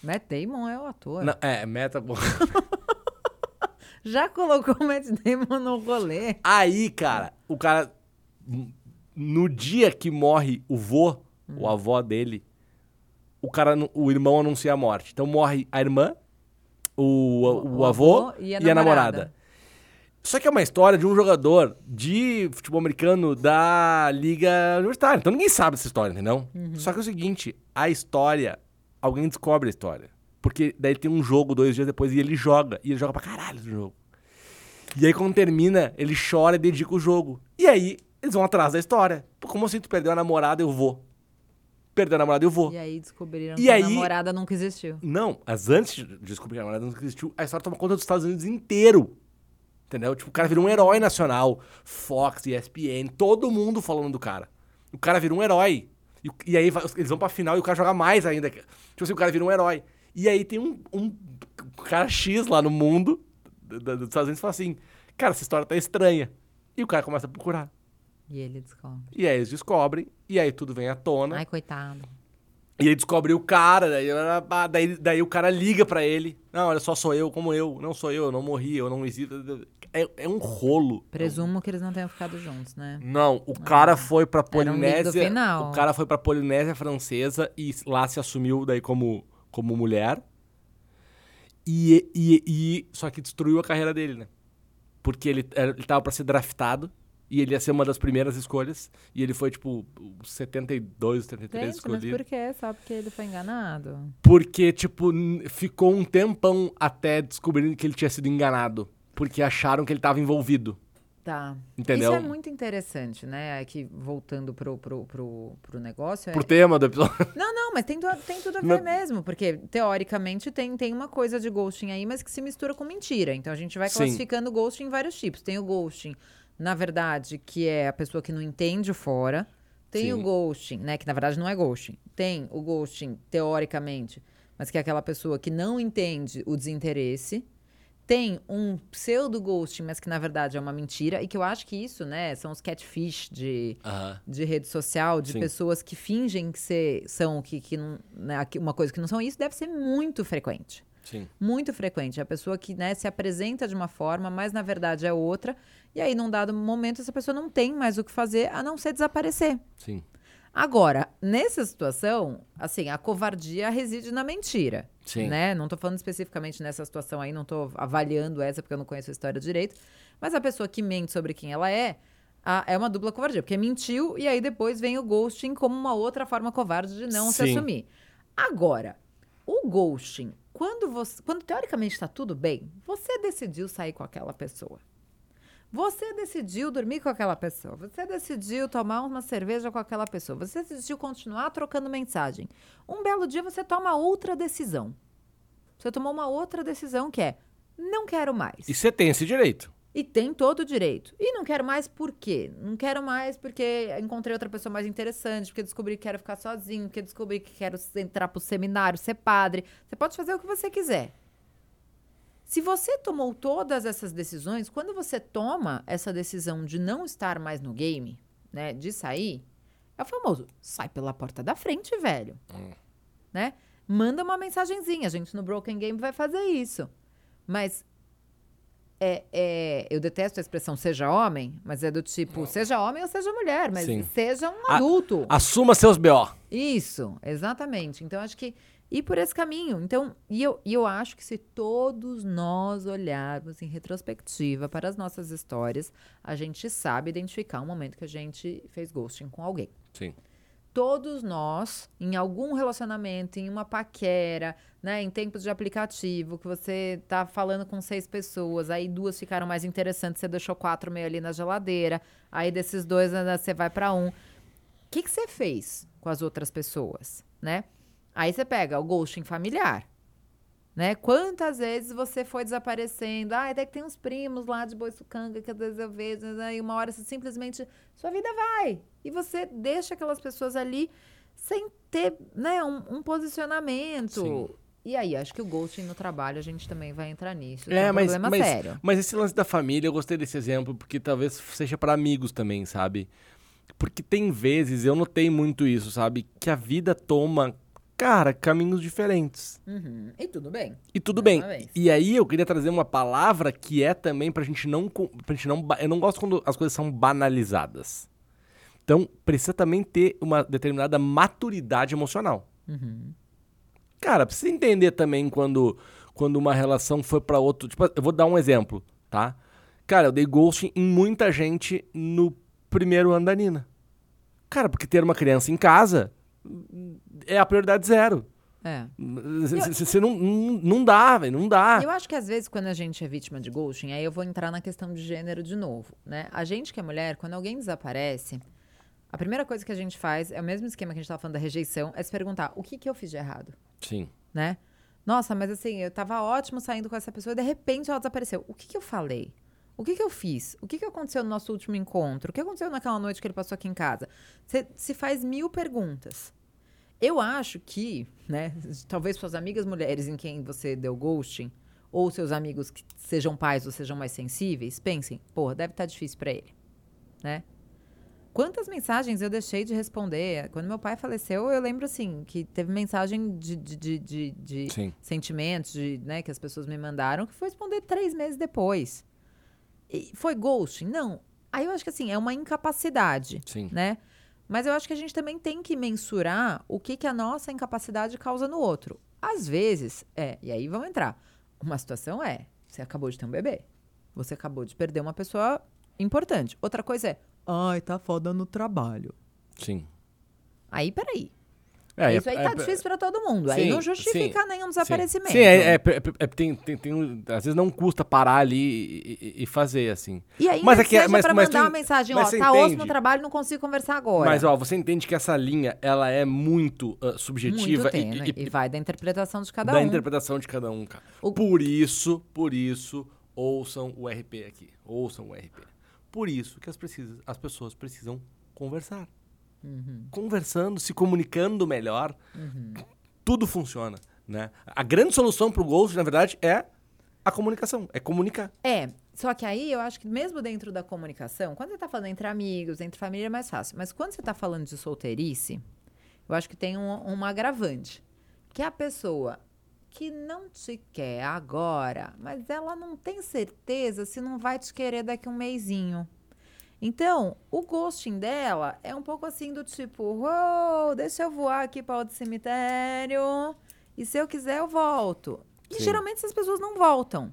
Matt Damon é o ator. Não, é, Meta. Já colocou o Matt Damon no rolê. Aí, cara, o cara. No dia que morre o vô, o avó dele, o cara, o irmão anuncia a morte. Então morre a irmã, o, o, O avô, avô e e a, a namorada. namorada. Só que é uma história de um jogador de futebol americano da Liga Universitária. Então ninguém sabe dessa história, entendeu? Só que é o seguinte, a história, alguém descobre a história. Porque daí tem um jogo dois dias depois e ele joga. E ele joga pra caralho do jogo. E aí quando termina, ele chora e dedica o jogo. E aí eles vão atrás da história. Pô, como assim tu perdeu a namorada, eu vou. Perdeu a namorada, eu vou. E aí descobriram E que aí- a namorada nunca existiu. Não, mas antes de descobrir que a namorada não existiu, a história toma conta dos Estados Unidos inteiro. Entendeu? Tipo, o cara virou um herói nacional. Fox, ESPN, todo mundo falando do cara. O cara virou um herói. E, e aí eles vão pra final e o cara joga mais ainda. Tipo assim, o cara vira um herói. E aí tem um, um cara X lá no mundo dos Estados Unidos e fala assim: Cara, essa história tá estranha. E o cara começa a procurar. E ele descobre. E aí eles descobrem, e aí tudo vem à tona. Ai, coitado. E aí descobre o cara, daí, daí, daí o cara liga pra ele. Não, olha só, sou eu, como eu. Não sou eu, eu não morri, eu não existo. É, é um rolo. Presumo que eles não tenham ficado juntos, né? Não, o cara foi pra um Polinésia. final. O cara foi pra Polinésia Francesa e lá se assumiu daí como, como mulher. E, e, e só que destruiu a carreira dele, né? Porque ele, ele tava pra ser draftado e ele ia ser uma das primeiras escolhas. E ele foi, tipo, o 72, 73 Gente, mas escolhido. por quê? Só porque ele foi enganado? Porque, tipo, ficou um tempão até descobrirem que ele tinha sido enganado. Porque acharam que ele tava envolvido. Tá. Entendeu? Isso é muito interessante, né? Aqui, voltando pro, pro, pro, pro negócio. é- Pro tema do episódio. Não, não, mas tem, tu- tem tudo a ver Não- mesmo, porque teoricamente tem, tem uma coisa de ghosting aí, mas que se mistura com mentira. Então a gente vai Sim. classificando o ghosting em vários tipos. Tem o ghosting, na verdade, que é a pessoa que não entende o fora. Tem Sim. o ghosting, né? Que na verdade não é ghosting. Tem o ghosting, teoricamente, mas que é aquela pessoa que não entende o desinteresse. Tem um pseudo ghosting, mas que na verdade é uma mentira. E que eu acho que isso, né, são os catfish de, de rede social, de Sim. pessoas que fingem que cê- são que, que não, né, uma coisa que não são. Isso deve ser muito frequente. Sim. Muito frequente. A pessoa que né, se apresenta de uma forma, mas na verdade é outra. E aí, num dado momento, essa pessoa não tem mais o que fazer a não ser desaparecer. Sim. Agora, nessa situação, assim, a covardia reside na mentira. Sim. Né? Não tô falando especificamente nessa situação aí, não tô avaliando essa porque eu não conheço a história direito. Mas a pessoa que mente sobre quem ela é, a- é uma dupla covardia, porque mentiu e aí depois vem o ghosting como uma outra forma covarde de não se Sim. assumir. Agora, o ghosting, quando você, quando teoricamente está tudo bem, você decidiu sair com aquela pessoa. Você decidiu dormir com aquela pessoa. Você decidiu tomar uma cerveja com aquela pessoa. Você decidiu continuar trocando mensagem. Um belo dia você toma outra decisão. Você tomou uma outra decisão que é: não quero mais. E você tem esse direito. E tem todo o direito. E não quero mais por quê? Não quero mais porque encontrei outra pessoa mais interessante, porque descobri que quero ficar sozinho, porque descobri que quero entrar pro seminário, ser padre. Você pode fazer o que você quiser. Se você tomou todas essas decisões, quando você toma essa decisão de não estar mais no game, né, de sair, é o famoso sai pela porta da frente, velho. Né? Manda uma mensagenzinha. A gente no Broken Game vai fazer isso. Mas é, é, eu detesto a expressão seja homem, mas é do tipo, seja homem ou seja mulher, mas Sim. seja um A- adulto. Assuma seus BO. Isso, exatamente. Então, acho que ir por esse caminho. Então, e eu, e eu acho que se todos nós olharmos em retrospectiva para as nossas histórias, a gente sabe identificar um momento que a gente fez ghosting com alguém. Sim. Todos nós, em algum relacionamento, em uma paquera, né, em tempos de aplicativo, que você tá falando com seis pessoas, aí duas ficaram mais interessantes, você deixou quatro meio ali na geladeira, aí desses dois né, você vai para um. que, que você fez com as outras pessoas, né? Aí você pega o ghosting familiar, né? Quantas vezes você foi desaparecendo? Ah, até que tem uns primos lá de Boiçucanga que às vezes eu vejo, né? e uma hora você simplesmente sua vida vai e você deixa aquelas pessoas ali sem ter, né, um, um posicionamento. Sim. E aí, acho que o ghosting no trabalho a gente também vai entrar nisso. É, é um mas, problema mas, sério. mas esse lance da família, eu gostei desse exemplo, porque talvez seja para amigos também, sabe? Porque tem vezes, eu notei muito isso, sabe? Que a vida toma, cara, caminhos diferentes. Uhum. E tudo bem. E tudo bem. vez. E aí eu queria trazer uma palavra que é também pra gente não. Pra gente não eu não gosto quando as coisas são banalizadas. Então, precisa também ter uma determinada maturidade emocional. Uhum. Cara, precisa entender também quando, quando uma relação foi pra outro. Tipo, eu vou dar um exemplo, tá? Cara, eu dei ghosting em muita gente no primeiro ano da Nina. Cara, porque ter uma criança em casa é a prioridade zero. É. Você não, não, dá, velho, não dá. Eu acho que às vezes quando a gente é vítima de ghosting, aí eu vou entrar na questão de gênero de novo, né? A gente que é mulher, quando alguém desaparece, a primeira coisa que a gente faz é o mesmo esquema que a gente tava falando da rejeição, é se perguntar, o que que eu fiz de errado, Sim. né? Nossa, mas assim, eu tava ótimo saindo com essa pessoa e de repente ela desapareceu. O que que eu falei? O que que eu fiz? O que que aconteceu no nosso último encontro? O que aconteceu naquela noite que ele passou aqui em casa? Você se faz mil perguntas. Eu acho que, né, talvez suas amigas mulheres em quem você deu ghosting, ou seus amigos que sejam pais ou sejam mais sensíveis, pensem, pô, deve estar difícil pra ele, né? Quantas mensagens eu deixei de responder? Quando meu pai faleceu, eu lembro assim, que teve mensagem de, de, de, de, sentimentos, de, né, que as pessoas me mandaram, que foi responder três meses depois. Foi ghosting? Não. Aí eu acho que assim, é uma incapacidade Sim. né? Mas eu acho que a gente também tem que mensurar o que, que a nossa incapacidade causa no outro. Às vezes, é, e aí vamos entrar. Uma situação é, você acabou de ter um bebê. Você acabou de perder uma pessoa importante. Outra coisa é, ai, tá foda no trabalho. Sim. Aí, peraí. É, Isso aí é- tá é- difícil pra todo mundo. aí Sim, não justifica sim, nenhum desaparecimento. Sim, é, é- é- é- tem, tem, tem às vezes não custa parar ali e, e- e fazer assim. E aí, Mas é é- seja mas- pra mas mandar uma mensagem, ó, tá osso no entende? trabalho, não consigo conversar agora. Mas ó, você entende que essa linha ela é muito ah, subjetiva Muito e- tênue. e, E, vai da interpretação de cada da um. interpretação de cada um, cara. O- Por isso, por isso, ouçam o RP aqui. Ouçam o RP. Por isso que as, precisas, as pessoas precisam conversar. Uhum. Conversando, se comunicando melhor, tudo funciona, né? A grande solução pro Ghost, na verdade, é a comunicação, é comunicar. É, só que aí eu acho que mesmo dentro da comunicação, quando você tá falando entre amigos, entre família é mais fácil. Mas quando você tá falando de solteirice, eu acho que tem um, uma agravante. Que é a pessoa que não te quer agora, mas ela não tem certeza se não vai te querer daqui a um mêsinho. Então, o ghosting dela é um pouco assim do tipo, uou, deixa eu voar aqui para outro cemitério e se eu quiser eu volto. E Sim. geralmente essas pessoas não voltam,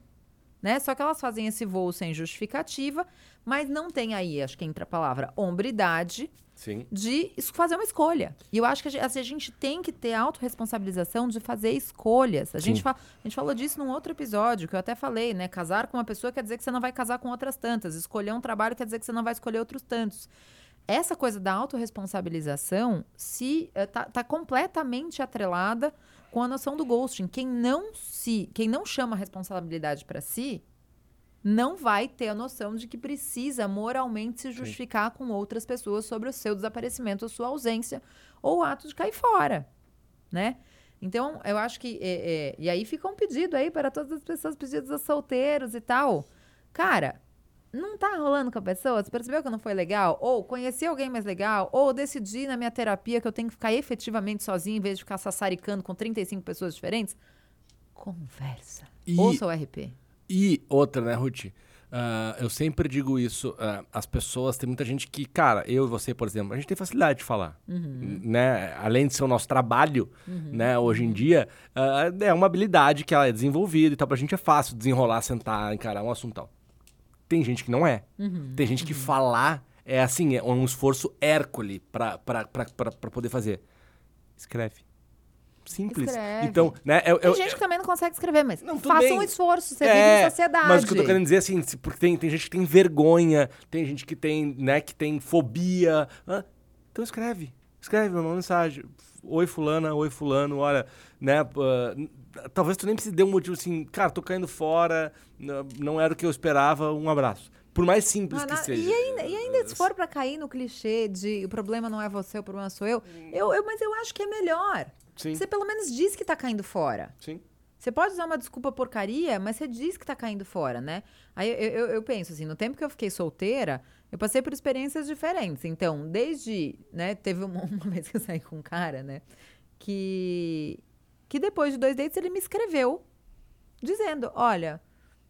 né? Só que elas fazem esse voo sem justificativa, mas não tem aí, acho que entra a palavra, hombridade Sim. de fazer uma escolha. E eu acho que a gente, assim, a gente tem que ter autorresponsabilização de fazer escolhas. A gente, a gente falou disso num outro episódio, que eu até falei, né? Casar com uma pessoa quer dizer que você não vai casar com outras tantas. Escolher um trabalho quer dizer que você não vai escolher outros tantos. Essa coisa da autorresponsabilização se eh, tá, tá completamente atrelada com a noção do ghosting. Quem não se, quem não chama a responsabilidade para si, não vai ter a noção de que precisa moralmente se justificar com outras pessoas sobre o seu desaparecimento, a sua ausência ou o ato de cair fora, né? Então, eu acho que é, é, e aí fica um pedido aí para todas as pessoas pedidos a solteiros e tal. Cara, não tá rolando com a pessoa? Você percebeu que não foi legal? Ou conheci alguém mais legal? Ou decidi na minha terapia que eu tenho que ficar efetivamente sozinho em vez de ficar sassaricando com 35 pessoas diferentes? Conversa. E- Ouça o RP. E outra, né, Ruth? Ah, eu sempre digo isso. ah, as pessoas, tem muita gente que, cara, eu e você, por exemplo, a gente tem facilidade de falar. Né? Além de ser o nosso trabalho, né? Hoje em dia, ah, é uma habilidade que ela é desenvolvida e tal. Pra gente é fácil desenrolar, sentar, encarar um assunto tal. Tem gente que não é. Tem gente que falar é assim, é um esforço hércule pra, pra, pra, pra, pra poder fazer. Escreve. Simples. Escreve. Então, né? eu- Tem eu- gente que também não consegue escrever, mas Não, faça bem. um esforço, você É, vive em sociedade. Mas o que eu tô querendo dizer assim, se- porque tem, tem gente que tem vergonha, tem gente que tem, né, que tem fobia. hã? Então escreve. Escreve uma mensagem. Oi, fulana, oi, fulano, olha, né? Uh, talvez tu nem precise dar um motivo assim, cara, tô caindo fora, não era o que eu esperava, um abraço. Por mais simples que seja. E ainda, e ainda se for para cair no clichê de o problema não é você, o problema sou eu, eu, eu mas eu acho que é melhor. Sim. Você pelo menos diz que tá caindo fora. Sim. Você pode usar uma desculpa porcaria, mas você diz que tá caindo fora, né? Aí eu, eu, eu, penso assim, no tempo que eu fiquei solteira, eu passei por experiências diferentes. Então, desde, né, teve uma, uma vez que eu saí com um cara, né, que, que depois de dois dates ele me escreveu dizendo, olha,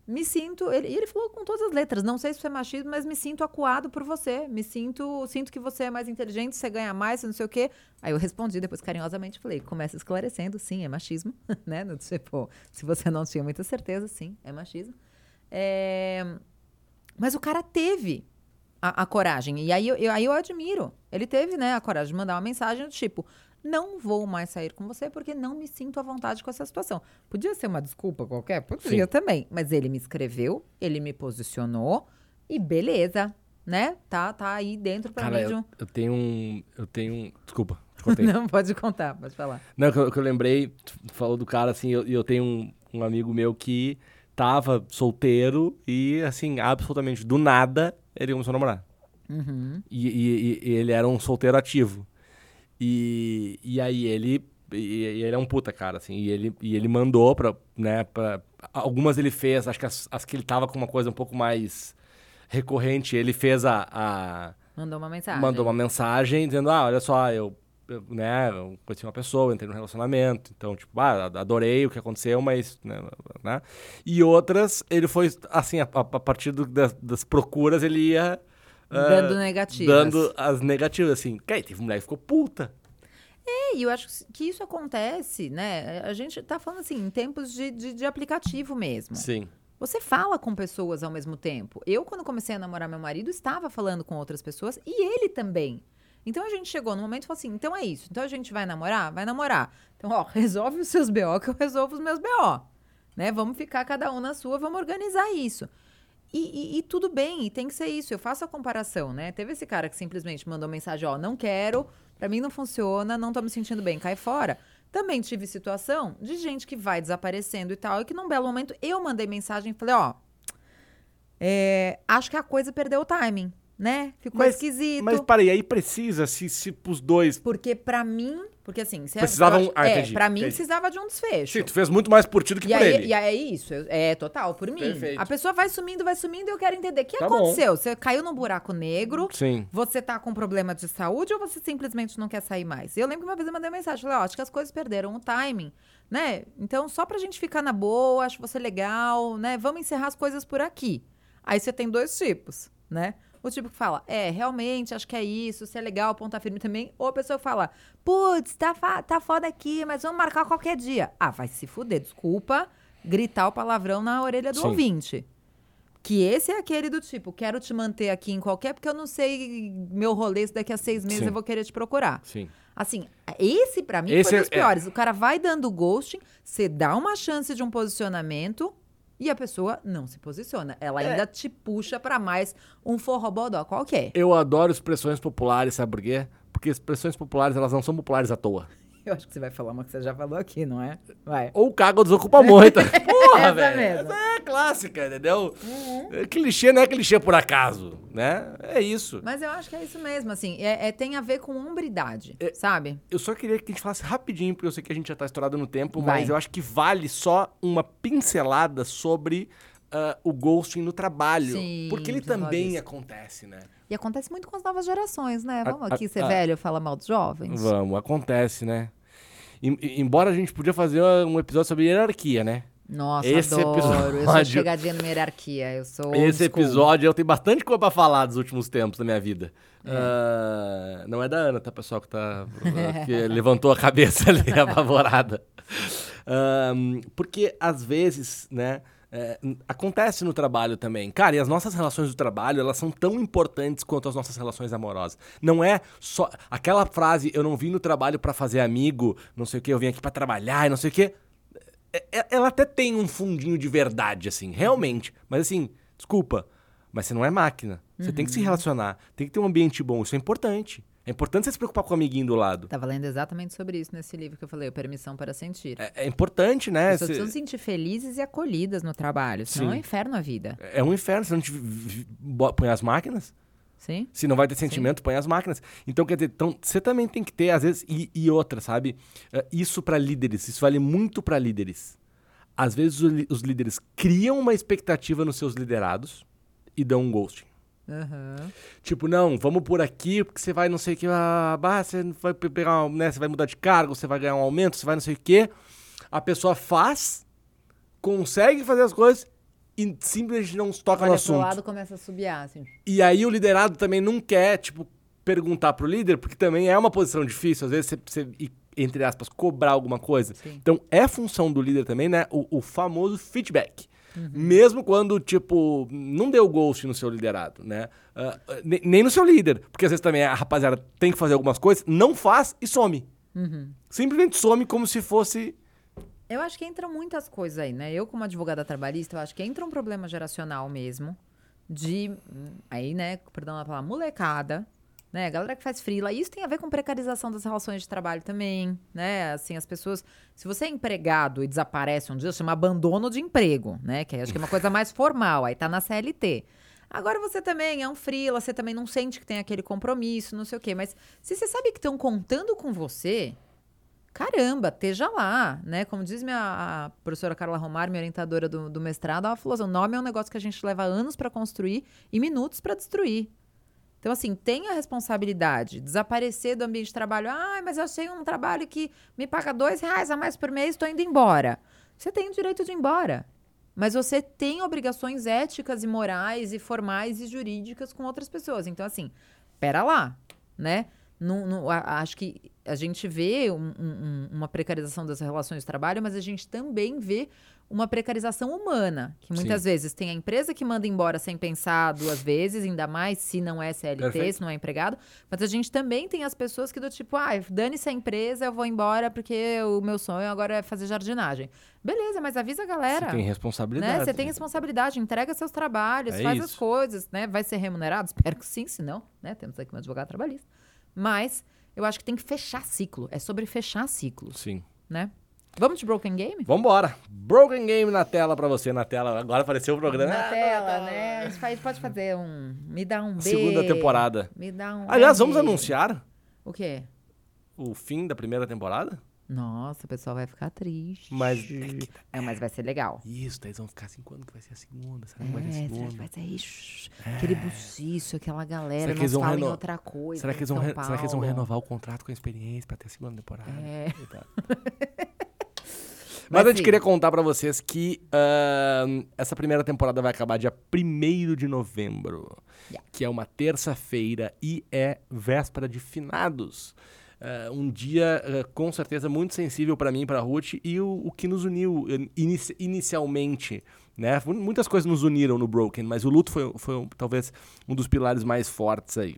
me sinto. Ele, ele falou com todas as letras. Não sei se isso é machismo, mas me sinto acuado por você. Me sinto. Sinto que você é mais inteligente, você ganha mais, não sei o quê. Aí eu respondi depois carinhosamente, falei, começa esclarecendo, sim, é machismo, né? No, tipo, se você não tinha muita certeza, sim, é machismo. É... Mas o cara teve a, a coragem. E aí eu, eu, aí eu admiro. Ele teve, né, a coragem de mandar uma mensagem do tipo: não vou mais sair com você porque não me sinto à vontade com essa situação. Podia ser uma desculpa qualquer? Podia Sim. também. Mas ele me escreveu, ele me posicionou e beleza, né? Tá, tá aí dentro pra Cara, mim. Eu, eu tenho um. Eu tenho um. Desculpa. não, pode contar, pode falar. Não, que eu, que eu lembrei, falou do cara assim, e eu, eu, tenho um, um amigo meu que tava solteiro e, assim, absolutamente do nada, ele começou a namorar. Uhum. E, e, e, ele era um solteiro ativo. E, e aí ele. E, e, ele é um puta, cara, assim. E ele, e ele mandou pra, né, pra. Algumas ele fez, acho que as, as que ele tava com uma coisa um pouco mais recorrente, ele fez a. a mandou uma mensagem. Mandou uma mensagem dizendo: ah, olha só, eu. eu né, eu conheci uma pessoa, entrei num relacionamento, então, tipo, ah, adorei o que aconteceu, mas, né, né? E outras, ele foi, assim, a, a partir do, das, das procuras, ele ia Dando uh, negativas. Dando as negativas, assim. Cara, teve mulher que ficou puta. É, e eu acho que isso acontece, né? A gente tá falando assim, em tempos de, de, de, aplicativo mesmo. Sim. Você fala com pessoas ao mesmo tempo. Eu, quando comecei a namorar meu marido, estava falando com outras pessoas e ele também. Então a gente chegou no momento e falou assim: então é isso. Então a gente vai namorar? Vai namorar. Então, ó, resolve os seus BO que eu resolvo os meus BO. Né? Vamos ficar cada um na sua, vamos organizar isso. E, e, e, tudo bem, e tem que ser isso. Eu faço a comparação, né? Teve esse cara que simplesmente mandou mensagem, ó, não quero, para mim não funciona, não tô me sentindo bem, cai fora. Também tive situação de gente que vai desaparecendo e tal, e que num belo momento eu mandei mensagem e falei, ó, é, acho que a coisa perdeu o timing, né? Ficou mas, esquisito. Mas parei, aí precisa se, se os dois. Porque para mim porque assim, você precisava um... ah, é, pra mim entendi. precisava de um desfecho. Sim, tu fez muito mais por ti do que e por aí, ele. E aí é isso, é total, por mim. Perfeito. A pessoa vai sumindo, vai sumindo e eu quero entender o que tá aconteceu. Bom. Você caiu num buraco negro, Sim. você tá com problema de saúde ou você simplesmente não quer sair mais? Eu lembro que uma vez eu mandei uma mensagem, falei, ó, acho que as coisas perderam o timing, né? Então, só pra gente ficar na boa, acho você legal, né? Vamos encerrar as coisas por aqui. Aí você tem dois tipos, né? O tipo que fala, é, realmente, acho que é isso, se é legal, ponta firme também. Ou a pessoa fala, putz, tá, tá foda aqui, mas vamos marcar qualquer dia. Ah, vai se fuder, desculpa gritar o palavrão na orelha do Sim. ouvinte. Que esse é aquele do tipo, quero te manter aqui em qualquer, porque eu não sei meu rolê, se daqui a seis meses Sim. eu vou querer te procurar. Sim. Assim, esse para mim esse foi um dos é, piores. É... O cara vai dando ghosting, você dá uma chance de um posicionamento, e a pessoa não se posiciona. Ela é. ainda te puxa para mais um forrobodó qualquer. Eu adoro expressões populares, sabe por quê? Porque expressões populares, elas não são populares à toa. Eu acho que você vai falar uma que você já falou aqui, não é? Vai. Ou caga desocupa muito. Porra, velho. Essa é clássica, entendeu? Uhum. É, clichê não é clichê por acaso, né? É isso. Mas eu acho que é isso mesmo, assim. É, é tem a ver com hombridade, é, sabe? Eu só queria que a gente falasse rapidinho, porque eu sei que a gente já tá estourado no tempo, vai. mas eu acho que vale só uma pincelada sobre uh, o ghosting no trabalho. Sim, porque ele também acontece, né? E acontece muito com as novas gerações, né? Vamos a, aqui ser a, velho e falar mal dos jovens? Vamos, acontece, né? E, embora a gente podia fazer um episódio sobre hierarquia, né? Nossa, esse adoro. Episódio, eu sou chegadinha numa hierarquia. Eu sou esse episódio eu tenho bastante coisa pra falar dos últimos tempos da minha vida. É. Uh, não é da Ana, tá, pessoal, que, tá, que levantou a cabeça ali, apavorada. Uh, porque, às vezes, né... É, acontece no trabalho também. Cara, e as nossas relações do trabalho, elas são tão importantes quanto as nossas relações amorosas. Não é só aquela frase, eu não vim no trabalho para fazer amigo, não sei o que, eu vim aqui para trabalhar e não sei o que. É, é, ela até tem um fundinho de verdade, assim, realmente. Mas assim, desculpa, mas você não é máquina. Você uhum. tem que se uhum. relacionar, tem que ter um ambiente bom, isso é importante. É importante você se preocupar com o amiguinho do lado. Tava lendo exatamente sobre isso nesse livro que eu falei, o Permissão para Sentir. É, é importante, né? As pessoas precisam se sentir felizes e acolhidas no trabalho, senão Sim. é um inferno a vida. É um inferno, se não te põe as máquinas. Sim? Se não vai ter sentimento, põe as máquinas. Então, quer dizer, então, você também tem que ter, às vezes, e, e outra, sabe? É, Isso pra líderes, isso vale muito pra líderes. Às vezes os líderes criam uma expectativa nos seus liderados e dão um ghosting. Aham. Tipo, não, vamos por aqui, porque você vai não sei o que, ah, você vai pe- pegar, um, né, você vai mudar de cargo, você vai ganhar um aumento, você vai não sei o que. A pessoa faz, consegue fazer as coisas e simplesmente não toca no Olha pro assunto. lado começa a subiar, assim. E aí o liderado também não quer, tipo, perguntar pro líder, porque também é uma posição difícil, às vezes você, você entre aspas, cobrar alguma coisa. Sim. Então é função do líder também, né, o, o famoso feedback. Uhum. Mesmo quando, tipo, não deu ghost no seu liderado, né? Ne- nem no seu líder. Porque às vezes também a rapaziada tem que fazer algumas coisas, não faz e some. Uhum. Simplesmente some como se fosse. Eu acho que entram muitas coisas aí, né? Eu, como advogada trabalhista, eu acho que entra um problema geracional mesmo. De. hum, Aí, né, perdão a palavra, molecada. Né, galera que faz freela, isso tem a ver com precarização das relações de trabalho também, né? Assim, as pessoas, se você é empregado e desaparece um dia, chama abandono de emprego, né? Que acho que é uma coisa mais formal, aí tá na CLT. Agora você também é um freela, você também não sente que tem aquele compromisso, não sei o quê, mas se você sabe que estão contando com você, caramba, esteja lá, né? Como diz minha a professora Carla Romar, minha orientadora do, do mestrado, ela falou assim, o nome é um negócio que a gente leva anos para construir e minutos para destruir. Então, assim, tenha a responsabilidade. Desaparecer do ambiente de trabalho. Ah, mas eu achei um trabalho que me paga dois reais a mais por mês, estou indo embora. Você tem o direito de ir embora. Mas você tem obrigações éticas e morais e formais e jurídicas com outras pessoas. Então, assim, pera lá, né? Não- a- acho que a gente vê um- um- uma precarização das relações de trabalho, mas a gente também vê uma precarização humana. Que muitas vezes tem a empresa que manda embora sem pensar duas vezes, ainda mais se não é CLT, Perfeito. se não é empregado. Mas a gente também tem as pessoas que do tipo, ah, dane-se a empresa, eu vou embora porque o meu sonho agora é fazer jardinagem. Beleza, mas avisa a galera. Você tem responsabilidade. Né? Você tem responsabilidade, entrega seus trabalhos, É faz as isso. coisas, né? Vai ser remunerado? Espero que sim, se não, né? Temos aqui um advogado trabalhista. Mas eu acho que tem que fechar ciclo. É sobre fechar ciclos, Sim. né? Vamos de Broken Game? Vambora. Broken Game na tela pra você, na tela. Agora apareceu o programa. Na Ah, tela, né? A gente faz- pode fazer um. Me dá um B. Segunda temporada. Me dá um. Aliás, vamos anunciar O quê? o fim da primeira temporada? Nossa, o pessoal vai ficar triste. Mas- É, mas vai ser legal. Isso, daí eles vão ficar assim, quando que vai ser a segunda? Será que vai ter a É, será que segunda? vai ser isso? Aquele buciço, aquela galera, Será que não eles vão fala em reno- outra coisa. Será que, eles vão re- será que eles vão renovar o contrato com a experiência pra ter a segunda temporada? É. Eita. Mas a gente sim. queria contar pra vocês que ahn, essa primeira temporada vai acabar dia 1 de novembro, Yeah. que é uma terça-feira e é véspera de finados. Ah, um dia ah, com certeza muito sensível pra mim e pra Ruth e o, o que nos uniu inici- inicialmente. Né? Muitas coisas nos uniram no Broken, mas o luto foi, foi um- talvez um dos pilares mais fortes aí.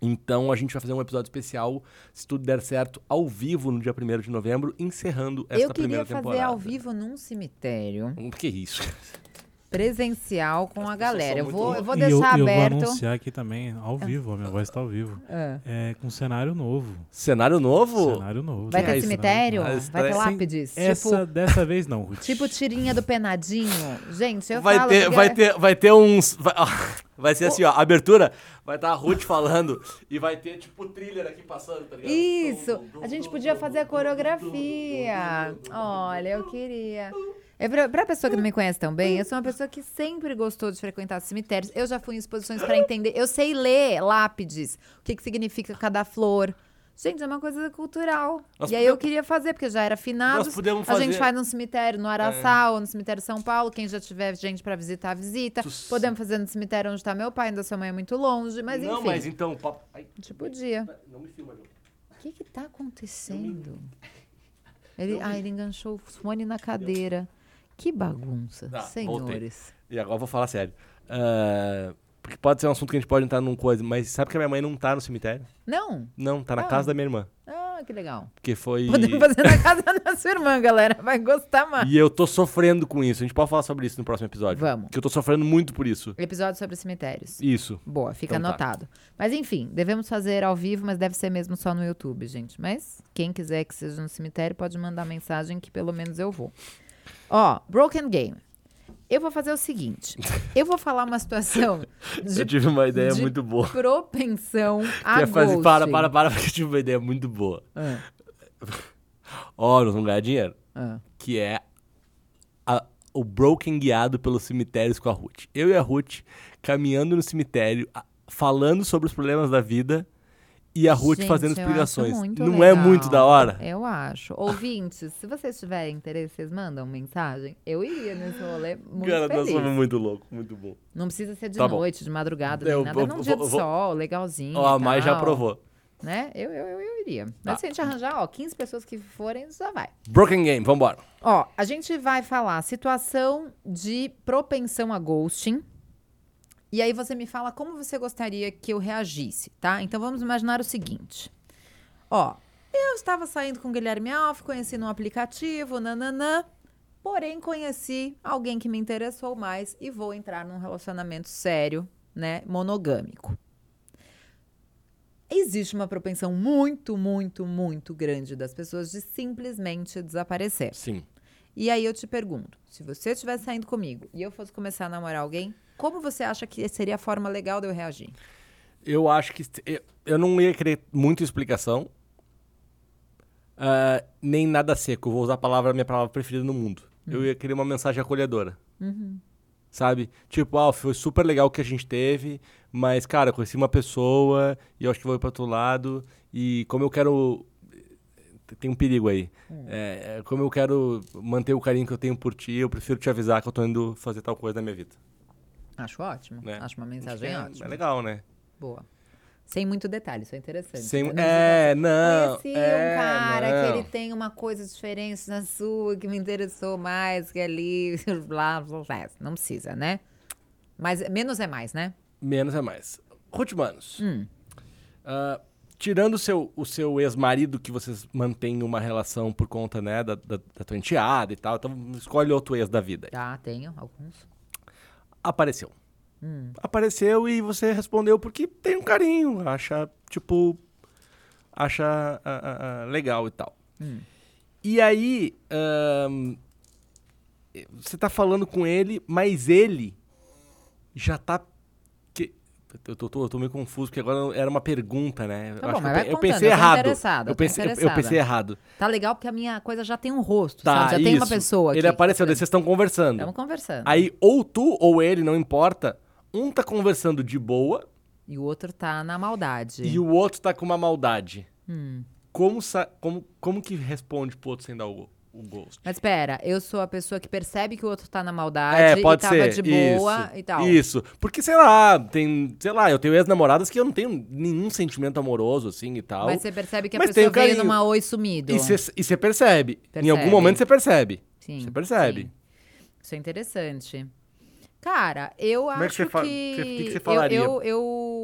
Então a gente vai fazer um episódio especial, se tudo der certo, ao vivo no dia 1 de novembro, encerrando esta Eu queria primeira fazer temporada. ao vivo num cemitério, Hum, Que isso? Presencial com a galera. Eu vou, eu vou E eu, deixar eu vou aberto. anunciar aqui também, ao vivo, a minha voz está ao vivo. Ah. É com cenário novo. Cenário novo? Cenário novo. Vai é ter isso, cemitério? né? Vai ter lápides? Essa, Tipo, dessa vez não, Ruth. tipo tirinha do penadinho? Gente, eu vai falo... ter, porque- vai ter, vai ter uns, vai, ó, vai ser assim, ó, abertura, vai estar a Ruth falando e vai ter tipo thriller aqui passando, tá ligado? Isso! A gente podia fazer a coreografia. Olha, eu queria. É pra, pra pessoa que não me conhece tão bem, eu sou uma pessoa que sempre gostou de frequentar cemitérios. Eu já fui em exposições pra entender. Eu sei ler lápides, o que, que significa cada flor. Gente, é uma coisa cultural. Nós e aí eu queria fazer, porque já era finados. Nós podemos A gente fazer- É. faz num cemitério no Araçá ou no cemitério São Paulo. Quem já tiver gente pra visitar, visita. Podemos fazer no cemitério onde tá meu pai, ainda sua mãe é muito longe. Mas enfim, Não, mas então, papo- ai, a gente podia. não me filma, não. O que que tá acontecendo? Ele, ah, ele enganchou o fone na cadeira. Que bagunça, Tá, senhores. E agora eu vou falar sério. Ah, porque pode ser um assunto que a gente pode entrar num coisa, mas sabe que a minha mãe não tá no cemitério? Não? Não, tá na Ah. casa da minha irmã. Ah, Ah, que legal. Porque foi. Podemos fazer na casa da sua irmã, galera. Vai gostar mais. E eu tô sofrendo com isso. A gente pode falar sobre isso no próximo episódio. Vamos. Que eu tô sofrendo muito por isso. Episódio sobre cemitérios. Isso. Boa, fica Então tá. anotado. Mas enfim, devemos fazer ao vivo, mas deve ser mesmo só no YouTube, gente. Mas quem quiser que seja no cemitério pode mandar mensagem que pelo menos eu vou. Ó, Broken Game. Eu vou fazer o seguinte. Eu vou falar uma situação de eu tive uma ideia de muito boa. propensão a é fazer, para, para, para, porque eu tive uma ideia muito boa. Ah, Ó, nós vamos ganhar dinheiro. ah. Que é a- o Broken guiado pelos cemitérios com a Ruth. Eu e a Ruth caminhando no cemitério, falando sobre os problemas da vida e a Ruth Gente, fazendo eu explicações. Não é legal. muito da hora? Eu acho. Ouvintes, se vocês tiverem interesse, vocês mandam mensagem. Eu iria nesse rolê muito Cara, nós feliz. somos muito loucos, muito bom. Não precisa ser de Tá bom. noite, de madrugada, Eu nem nada. vou- Num dia de sol, legalzinho. Ó, a Mai já aprovou. Né? Eu, eu, eu, eu iria. Mas Tá. se a gente arranjar, ó, 15 pessoas que forem, já vai. Broken Game, vambora. Ó, a gente vai falar situação de propensão a ghosting. E aí você me fala como você gostaria que eu reagisse, tá? Então vamos imaginar o seguinte. Ó, eu estava saindo com o Guilherme Alves, conheci num aplicativo, nananã. Porém, conheci alguém que me interessou mais e vou entrar num relacionamento sério, né, monogâmico. Existe uma propensão muito, muito, muito grande das pessoas de simplesmente desaparecer. Sim. E aí eu te pergunto, se você estivesse saindo comigo e eu fosse começar a namorar alguém, como você acha que seria a forma legal de eu reagir? Eu acho que. Eu, eu não ia querer muita explicação. ah, nem nada seco. Eu vou usar a palavra, a minha palavra preferida no mundo. Eu ia querer uma mensagem acolhedora. Sabe? Tipo, ah, foi super legal o que a gente teve, mas, cara, conheci uma pessoa e eu acho que vou ir pra outro lado. E como eu quero. Tem um perigo aí. É, é, como eu quero manter o carinho que eu tenho por ti, eu prefiro te avisar que eu tô indo fazer tal coisa na minha vida. Acho ótimo. Né? Acho uma mensagem que é, ótima. é legal, né? Boa. Sem muito detalhe, isso é interessante. Sem- é, não, Conheci é, um cara não. que ele tem uma coisa diferente da sua, que me interessou mais, que ali, blá, blá, blá. Não precisa, né? Mas menos é mais, né? Menos é mais. Ruth Manos, Hum. ah, tirando o seu, o seu ex-marido, que vocês mantêm uma relação por conta, né, da, da, da tua enteada e tal, então escolhe outro ex da vida. Tá, tenho alguns. Apareceu. Hum. Apareceu e você respondeu porque tem um carinho, acha, tipo, acha ah, ah, ah, legal e tal. Hum. E aí, ahn, você tá falando com ele, mas ele já tá. Eu, tô, tô- eu tô meio confuso, porque agora era uma pergunta, né? Tá Eu bom, acho mas que eu, contando, pensei eu errado. eu pensei, eu- pensei errado. Tá legal porque a minha coisa já tem um rosto, Tá, sabe? Já tem uma isso. pessoa aqui. Ele apareceu, daí vocês estão conversando. Estamos conversando. Aí, ou tu ou ele, não importa, um tá conversando de boa E o outro tá na maldade. e o outro tá com uma maldade. Hum. Como, como, como que responde pro outro sem dar o, o ghost? Mas espera, eu sou a pessoa que percebe que o outro tá na maldade É, pode e tava ser. de boa isso, e tal. Isso. Porque, sei lá, tem. Sei lá, eu tenho ex-namoradas que eu não tenho nenhum sentimento amoroso, assim e tal. Mas você percebe que a Mas pessoa o veio carinho. numa oi sumido. E você percebe. Em Percebe. algum momento você percebe. Sim, Você percebe. sim. Isso é interessante. Cara, eu Como é que acho você fa- que... que- que que você eu- falaria? Eu, eu,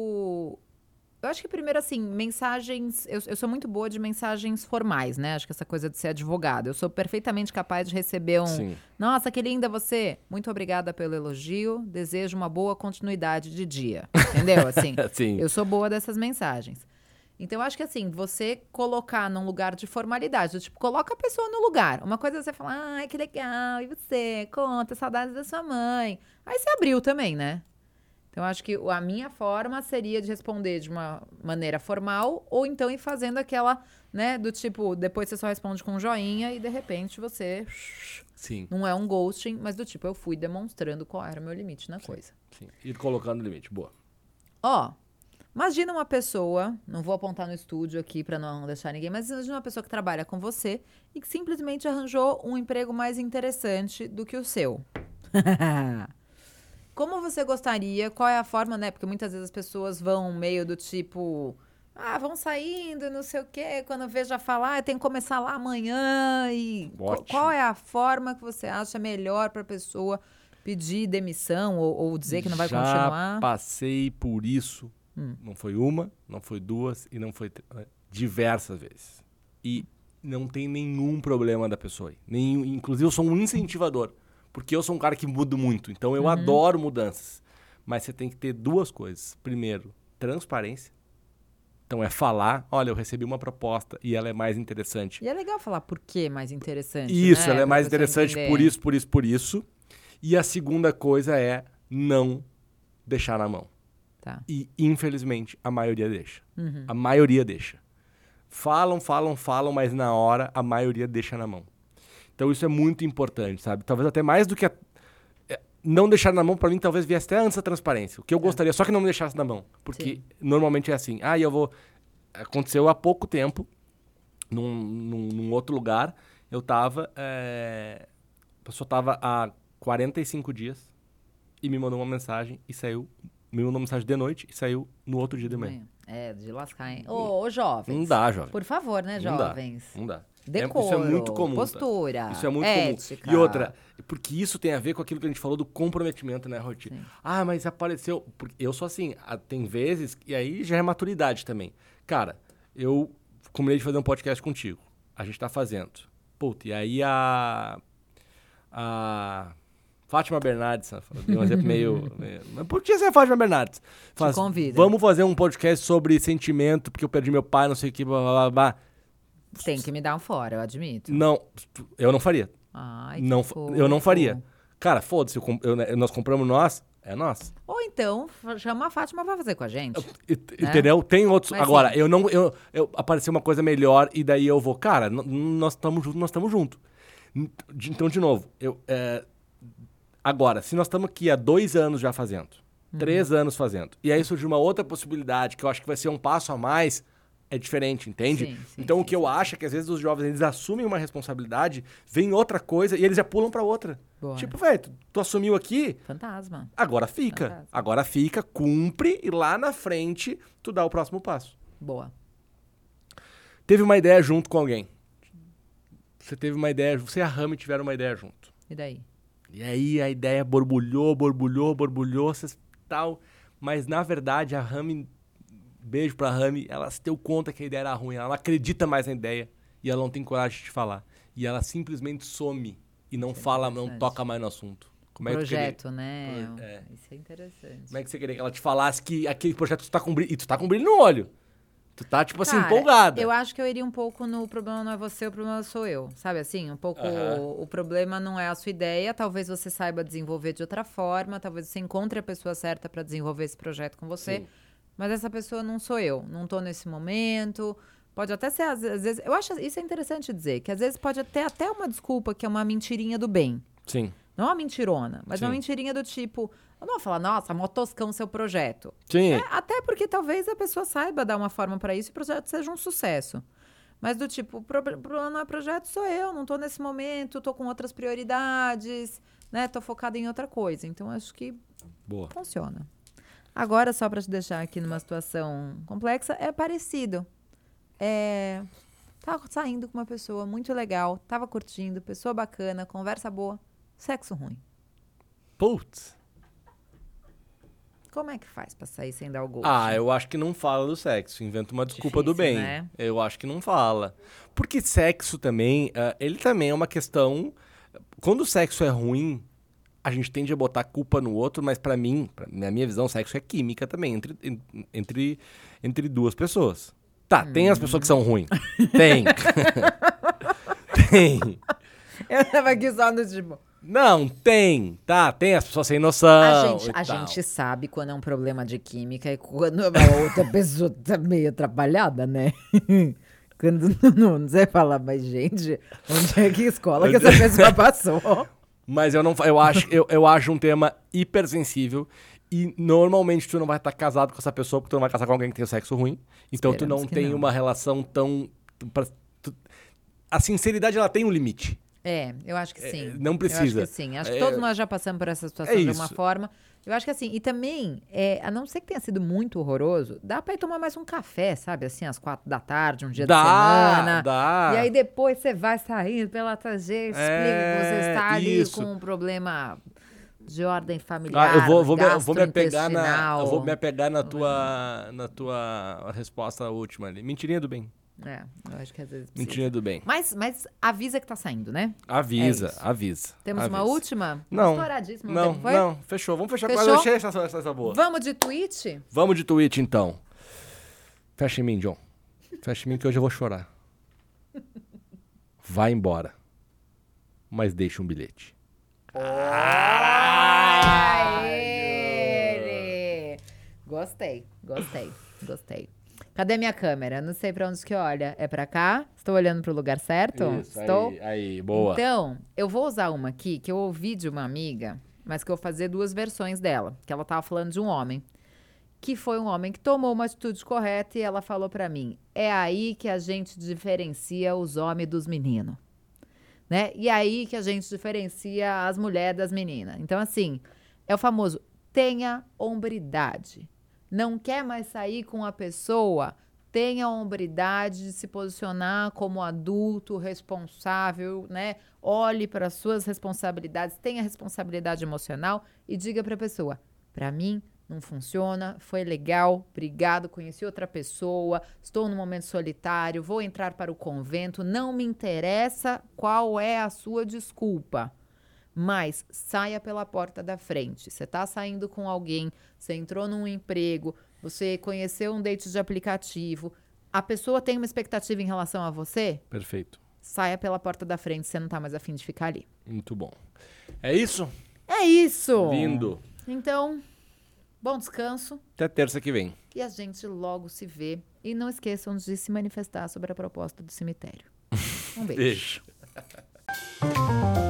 eu acho que primeiro, assim, mensagens... Eu, eu sou muito boa de mensagens formais, né? Acho que essa coisa de ser advogado. Eu sou perfeitamente capaz de receber um... Sim. Nossa, que linda você. Muito obrigada pelo elogio. Desejo uma boa continuidade de dia. Entendeu? Assim, Sim. eu sou boa dessas mensagens. Então, eu acho que assim, você colocar num lugar de formalidade, tipo, coloca a pessoa no lugar. Uma coisa é você falar, ai, que legal, e você? Conta, saudades da sua mãe. Aí você abriu também, né? Então, acho que a minha forma seria de responder de uma maneira formal, ou então ir fazendo aquela, né, do tipo, depois você só responde com um joinha e de repente você. Sim. Não é um ghosting, mas do tipo, eu fui demonstrando qual era o meu limite na coisa. Sim. Ir colocando limite. Boa. Ó, imagina uma pessoa, não vou apontar no estúdio aqui pra não deixar ninguém, mas imagina uma pessoa que trabalha com você e que simplesmente arranjou um emprego mais interessante do que o seu. Como você gostaria? Qual é a forma, né? Porque muitas vezes as pessoas vão meio do tipo. Ah, vão saindo, não sei o quê. Quando vejo a falar, ah, tem que começar lá amanhã. E Ótimo. qual é a forma que você acha melhor pra pessoa pedir demissão ou, ou dizer que não vai Já continuar? Hum. passei por isso. Não foi uma, não foi duas e não foi tr- diversas vezes. E não tem nenhum problema da pessoa aí. Nenhum, inclusive, eu sou um incentivador. Porque eu sou um cara que mudo muito. Então, eu adoro mudanças. Mas você tem que ter duas coisas. Primeiro, transparência. Então, é falar: olha, eu recebi uma proposta e ela é mais interessante. E é legal falar por que mais interessante. Isso, né? ela é Pra mais interessante entender. por isso, por isso, por isso. E a segunda coisa é não deixar na mão. Tá. E, infelizmente, a maioria deixa. Uhum. A maioria deixa. Falam, falam, falam, mas na hora a maioria deixa na mão. Então isso é muito importante, sabe? Talvez até mais do que a- é, não deixar na mão, pra mim, talvez viesse até antes da transparência. O que eu gostaria, só que não me deixasse na mão. Porque Sim. normalmente é assim. Ah, eu vou. Aconteceu há pouco tempo, num, num, num outro lugar, eu tava. é, A pessoa tava há 45 dias e me mandou uma mensagem e saiu. Me mandou uma mensagem de noite e saiu no outro dia de manhã. É, de lascar, hein? Ô, ô, jovens. Não dá, jovem. Por favor, né, Não dá. jovens? Não dá. É- Decoro, isso é muito comum. tá? postura, Isso é muito ética. comum. E outra, porque isso tem a ver com aquilo que a gente falou do comprometimento, né, Roti? Sim. Ah, mas apareceu. Eu sou assim, ah, tem vezes, e aí já é maturidade também. Cara, eu combinei de fazer um podcast contigo. A gente tá fazendo. Puta, e aí a. A. Fátima Bernardes, né, dei um exemplo meio. Mas podia ser a Fátima Bernardes. Fala assim, convida. Vamos fazer um podcast sobre sentimento, porque eu perdi meu pai, não sei o que, blá blá blá. blá. Tem que me dar um fora, eu admito. Não, eu não faria. Ai, que Não, fa- eu não fofo. faria. Cara, foda-se, eu eu- né, nós compramos nós, é nós. Ou então, chama a Fátima pra fazer com a gente. E- Entendeu? Tem outros. Mas Agora, sim. eu não. Eu, eu apareceu uma coisa melhor e daí eu vou, cara, nós estamos juntos, nós estamos juntos. Então, de novo, eu. é, agora, se nós estamos aqui há dois anos já fazendo, Uhum. três anos fazendo, e aí surgiu uma outra possibilidade que eu acho que vai ser um passo a mais. É diferente, entende? Sim, sim, então o sim, que eu acho é que às vezes os jovens eles assumem uma responsabilidade, vem outra coisa e eles já pulam pra outra. Boa. Tipo, velho, tu, tu assumiu aqui, Fantasma. Agora fica. Fantástico. Agora fica, cumpre e lá na frente tu dá o próximo passo. Boa. Teve uma ideia junto com alguém. Você teve uma ideia, você e a Rami tiveram uma ideia junto. E daí? E aí a ideia borbulhou, borbulhou, borbulhou, tal. Mas na verdade a Rami, beijo pra Rami, ela se deu conta que a ideia era ruim. Ela não acredita mais na ideia e ela não tem coragem de te falar. E ela simplesmente some e não fala, não toca mais no assunto. Como é Projeto, né? Pro- é. Isso é interessante. Como é que você queria que ela te falasse que aquele projeto tu tá com brilho. E tu tá com brilho no olho. Tu tá, tipo assim, Cara, empolgada. Eu acho que eu iria um pouco no problema não é você, o problema sou eu. Sabe assim? Um pouco Aham. o problema não é a sua ideia, talvez você saiba desenvolver de outra forma, talvez você encontre a pessoa certa para desenvolver esse projeto com você. Sim. Mas essa pessoa não sou eu, não tô nesse momento. Pode até ser, às vezes. Eu acho isso é interessante dizer, que às vezes pode ter até uma desculpa que é uma mentirinha do bem. Sim. Não uma mentirona, mas uma Sim. mentirinha do tipo. Eu não vou falar, nossa, mó toscão seu projeto. Sim. É, até porque talvez a pessoa saiba dar uma forma para isso e o projeto seja um sucesso. Mas do tipo, o pro- problema não é projeto, sou eu, não tô nesse momento, tô com outras prioridades, né? Tô focada em outra coisa. Então acho que Boa. funciona. Agora, só para te deixar aqui numa situação complexa, é parecido. É, tava saindo com uma pessoa muito legal, tava curtindo, pessoa bacana, conversa boa, sexo ruim. Putz. Como é que faz pra sair sem dar o gol? Ah, eu acho que não fala do sexo. Inventa uma desculpa do Difícil, bem. né? Eu acho que não fala. Porque sexo também, ah, ele também é uma questão. Quando o sexo é ruim, a gente tende a botar culpa no outro, mas pra mim, pra- na minha visão, sexo é química também, entre, en- entre, entre duas pessoas. Tá, tem as pessoas que são ruins. Tem. tem. Eu tava aqui só no tipo. Não, tem. Tá, tem as pessoas sem noção. A gente, a gente sabe quando é um problema de química e quando a outra pessoa tá meio atrapalhada, né? Quando não, não sei falar, mas, gente, onde é que escola que essa pessoa passou? Mas eu não eu acho, eu, eu acho um tema hipersensível. E normalmente tu não vai estar casado com essa pessoa porque tu não vai casar com alguém que tem sexo ruim. Então tu Esperamos não que tem não. uma relação tão. tu- pra- tu- a sinceridade ela tem um limite. É, eu acho que sim. não Eu precisa. acho que sim. Acho que É, todos nós já passamos por essa situação é de alguma forma. Eu acho que assim, e também, é, a não ser que tenha sido muito horroroso, dá pra ir tomar mais um café, sabe? Assim, às quatro da tarde, um dia Dá, de semana. dá. E aí depois você vai saindo pela trajetória, explica que você É, está ali isso. com um problema de ordem familiar, Ah, eu vou, vou, me, eu vou me apegar na. Eu vou me apegar na tua, na tua resposta última ali. Mentirinha do bem. É, eu acho que às vezes precisa. Mentirinha do bem. Mas, mas avisa que tá saindo, né? Avisa, É avisa. Temos uma avisa. última? Não. Estouradíssima. Não, tempo foi? não, fechou. Vamos fechar Fechou? com essa, essa, essa, essa boa. Vamos de tweet? Vamos de tweet então. Fecha em mim, John. Fecha em mim que hoje eu vou chorar. Vai embora. Mas deixa um bilhete. Aê! Gostei, gostei, gostei. Cadê minha câmera? Não sei pra onde que olha. É pra cá? Estou olhando pro lugar certo? Isso, Estou. Aí, aí, boa. Então, eu vou usar uma aqui que eu ouvi de uma amiga, mas que eu vou fazer duas versões dela. Que ela tava falando de um homem. Que foi um homem que tomou uma atitude correta e ela falou pra mim: é aí que a gente diferencia os homens dos meninos. Né? E aí que a gente diferencia as mulheres das meninas. Então, assim, é o famoso tenha hombridade. Não quer mais sair com a pessoa? Tenha a hombridade de se posicionar como adulto responsável, né? Olhe para as suas responsabilidades, tenha responsabilidade emocional e diga para a pessoa: para mim não funciona, foi legal, obrigado, conheci outra pessoa, estou num momento solitário, vou entrar para o convento, não me interessa qual é a sua desculpa. Mas saia pela porta da frente. Você está saindo com alguém, você entrou num emprego, você conheceu um date de aplicativo, a pessoa tem uma expectativa em relação a você, Perfeito. saia pela porta da frente, você não tá mais afim de ficar ali. Muito bom. É isso? É isso! Lindo. Então, bom descanso Até terça que vem. e a gente logo se vê. E não esqueçam de se manifestar sobre a proposta do cemitério. Um beijo. Beijo.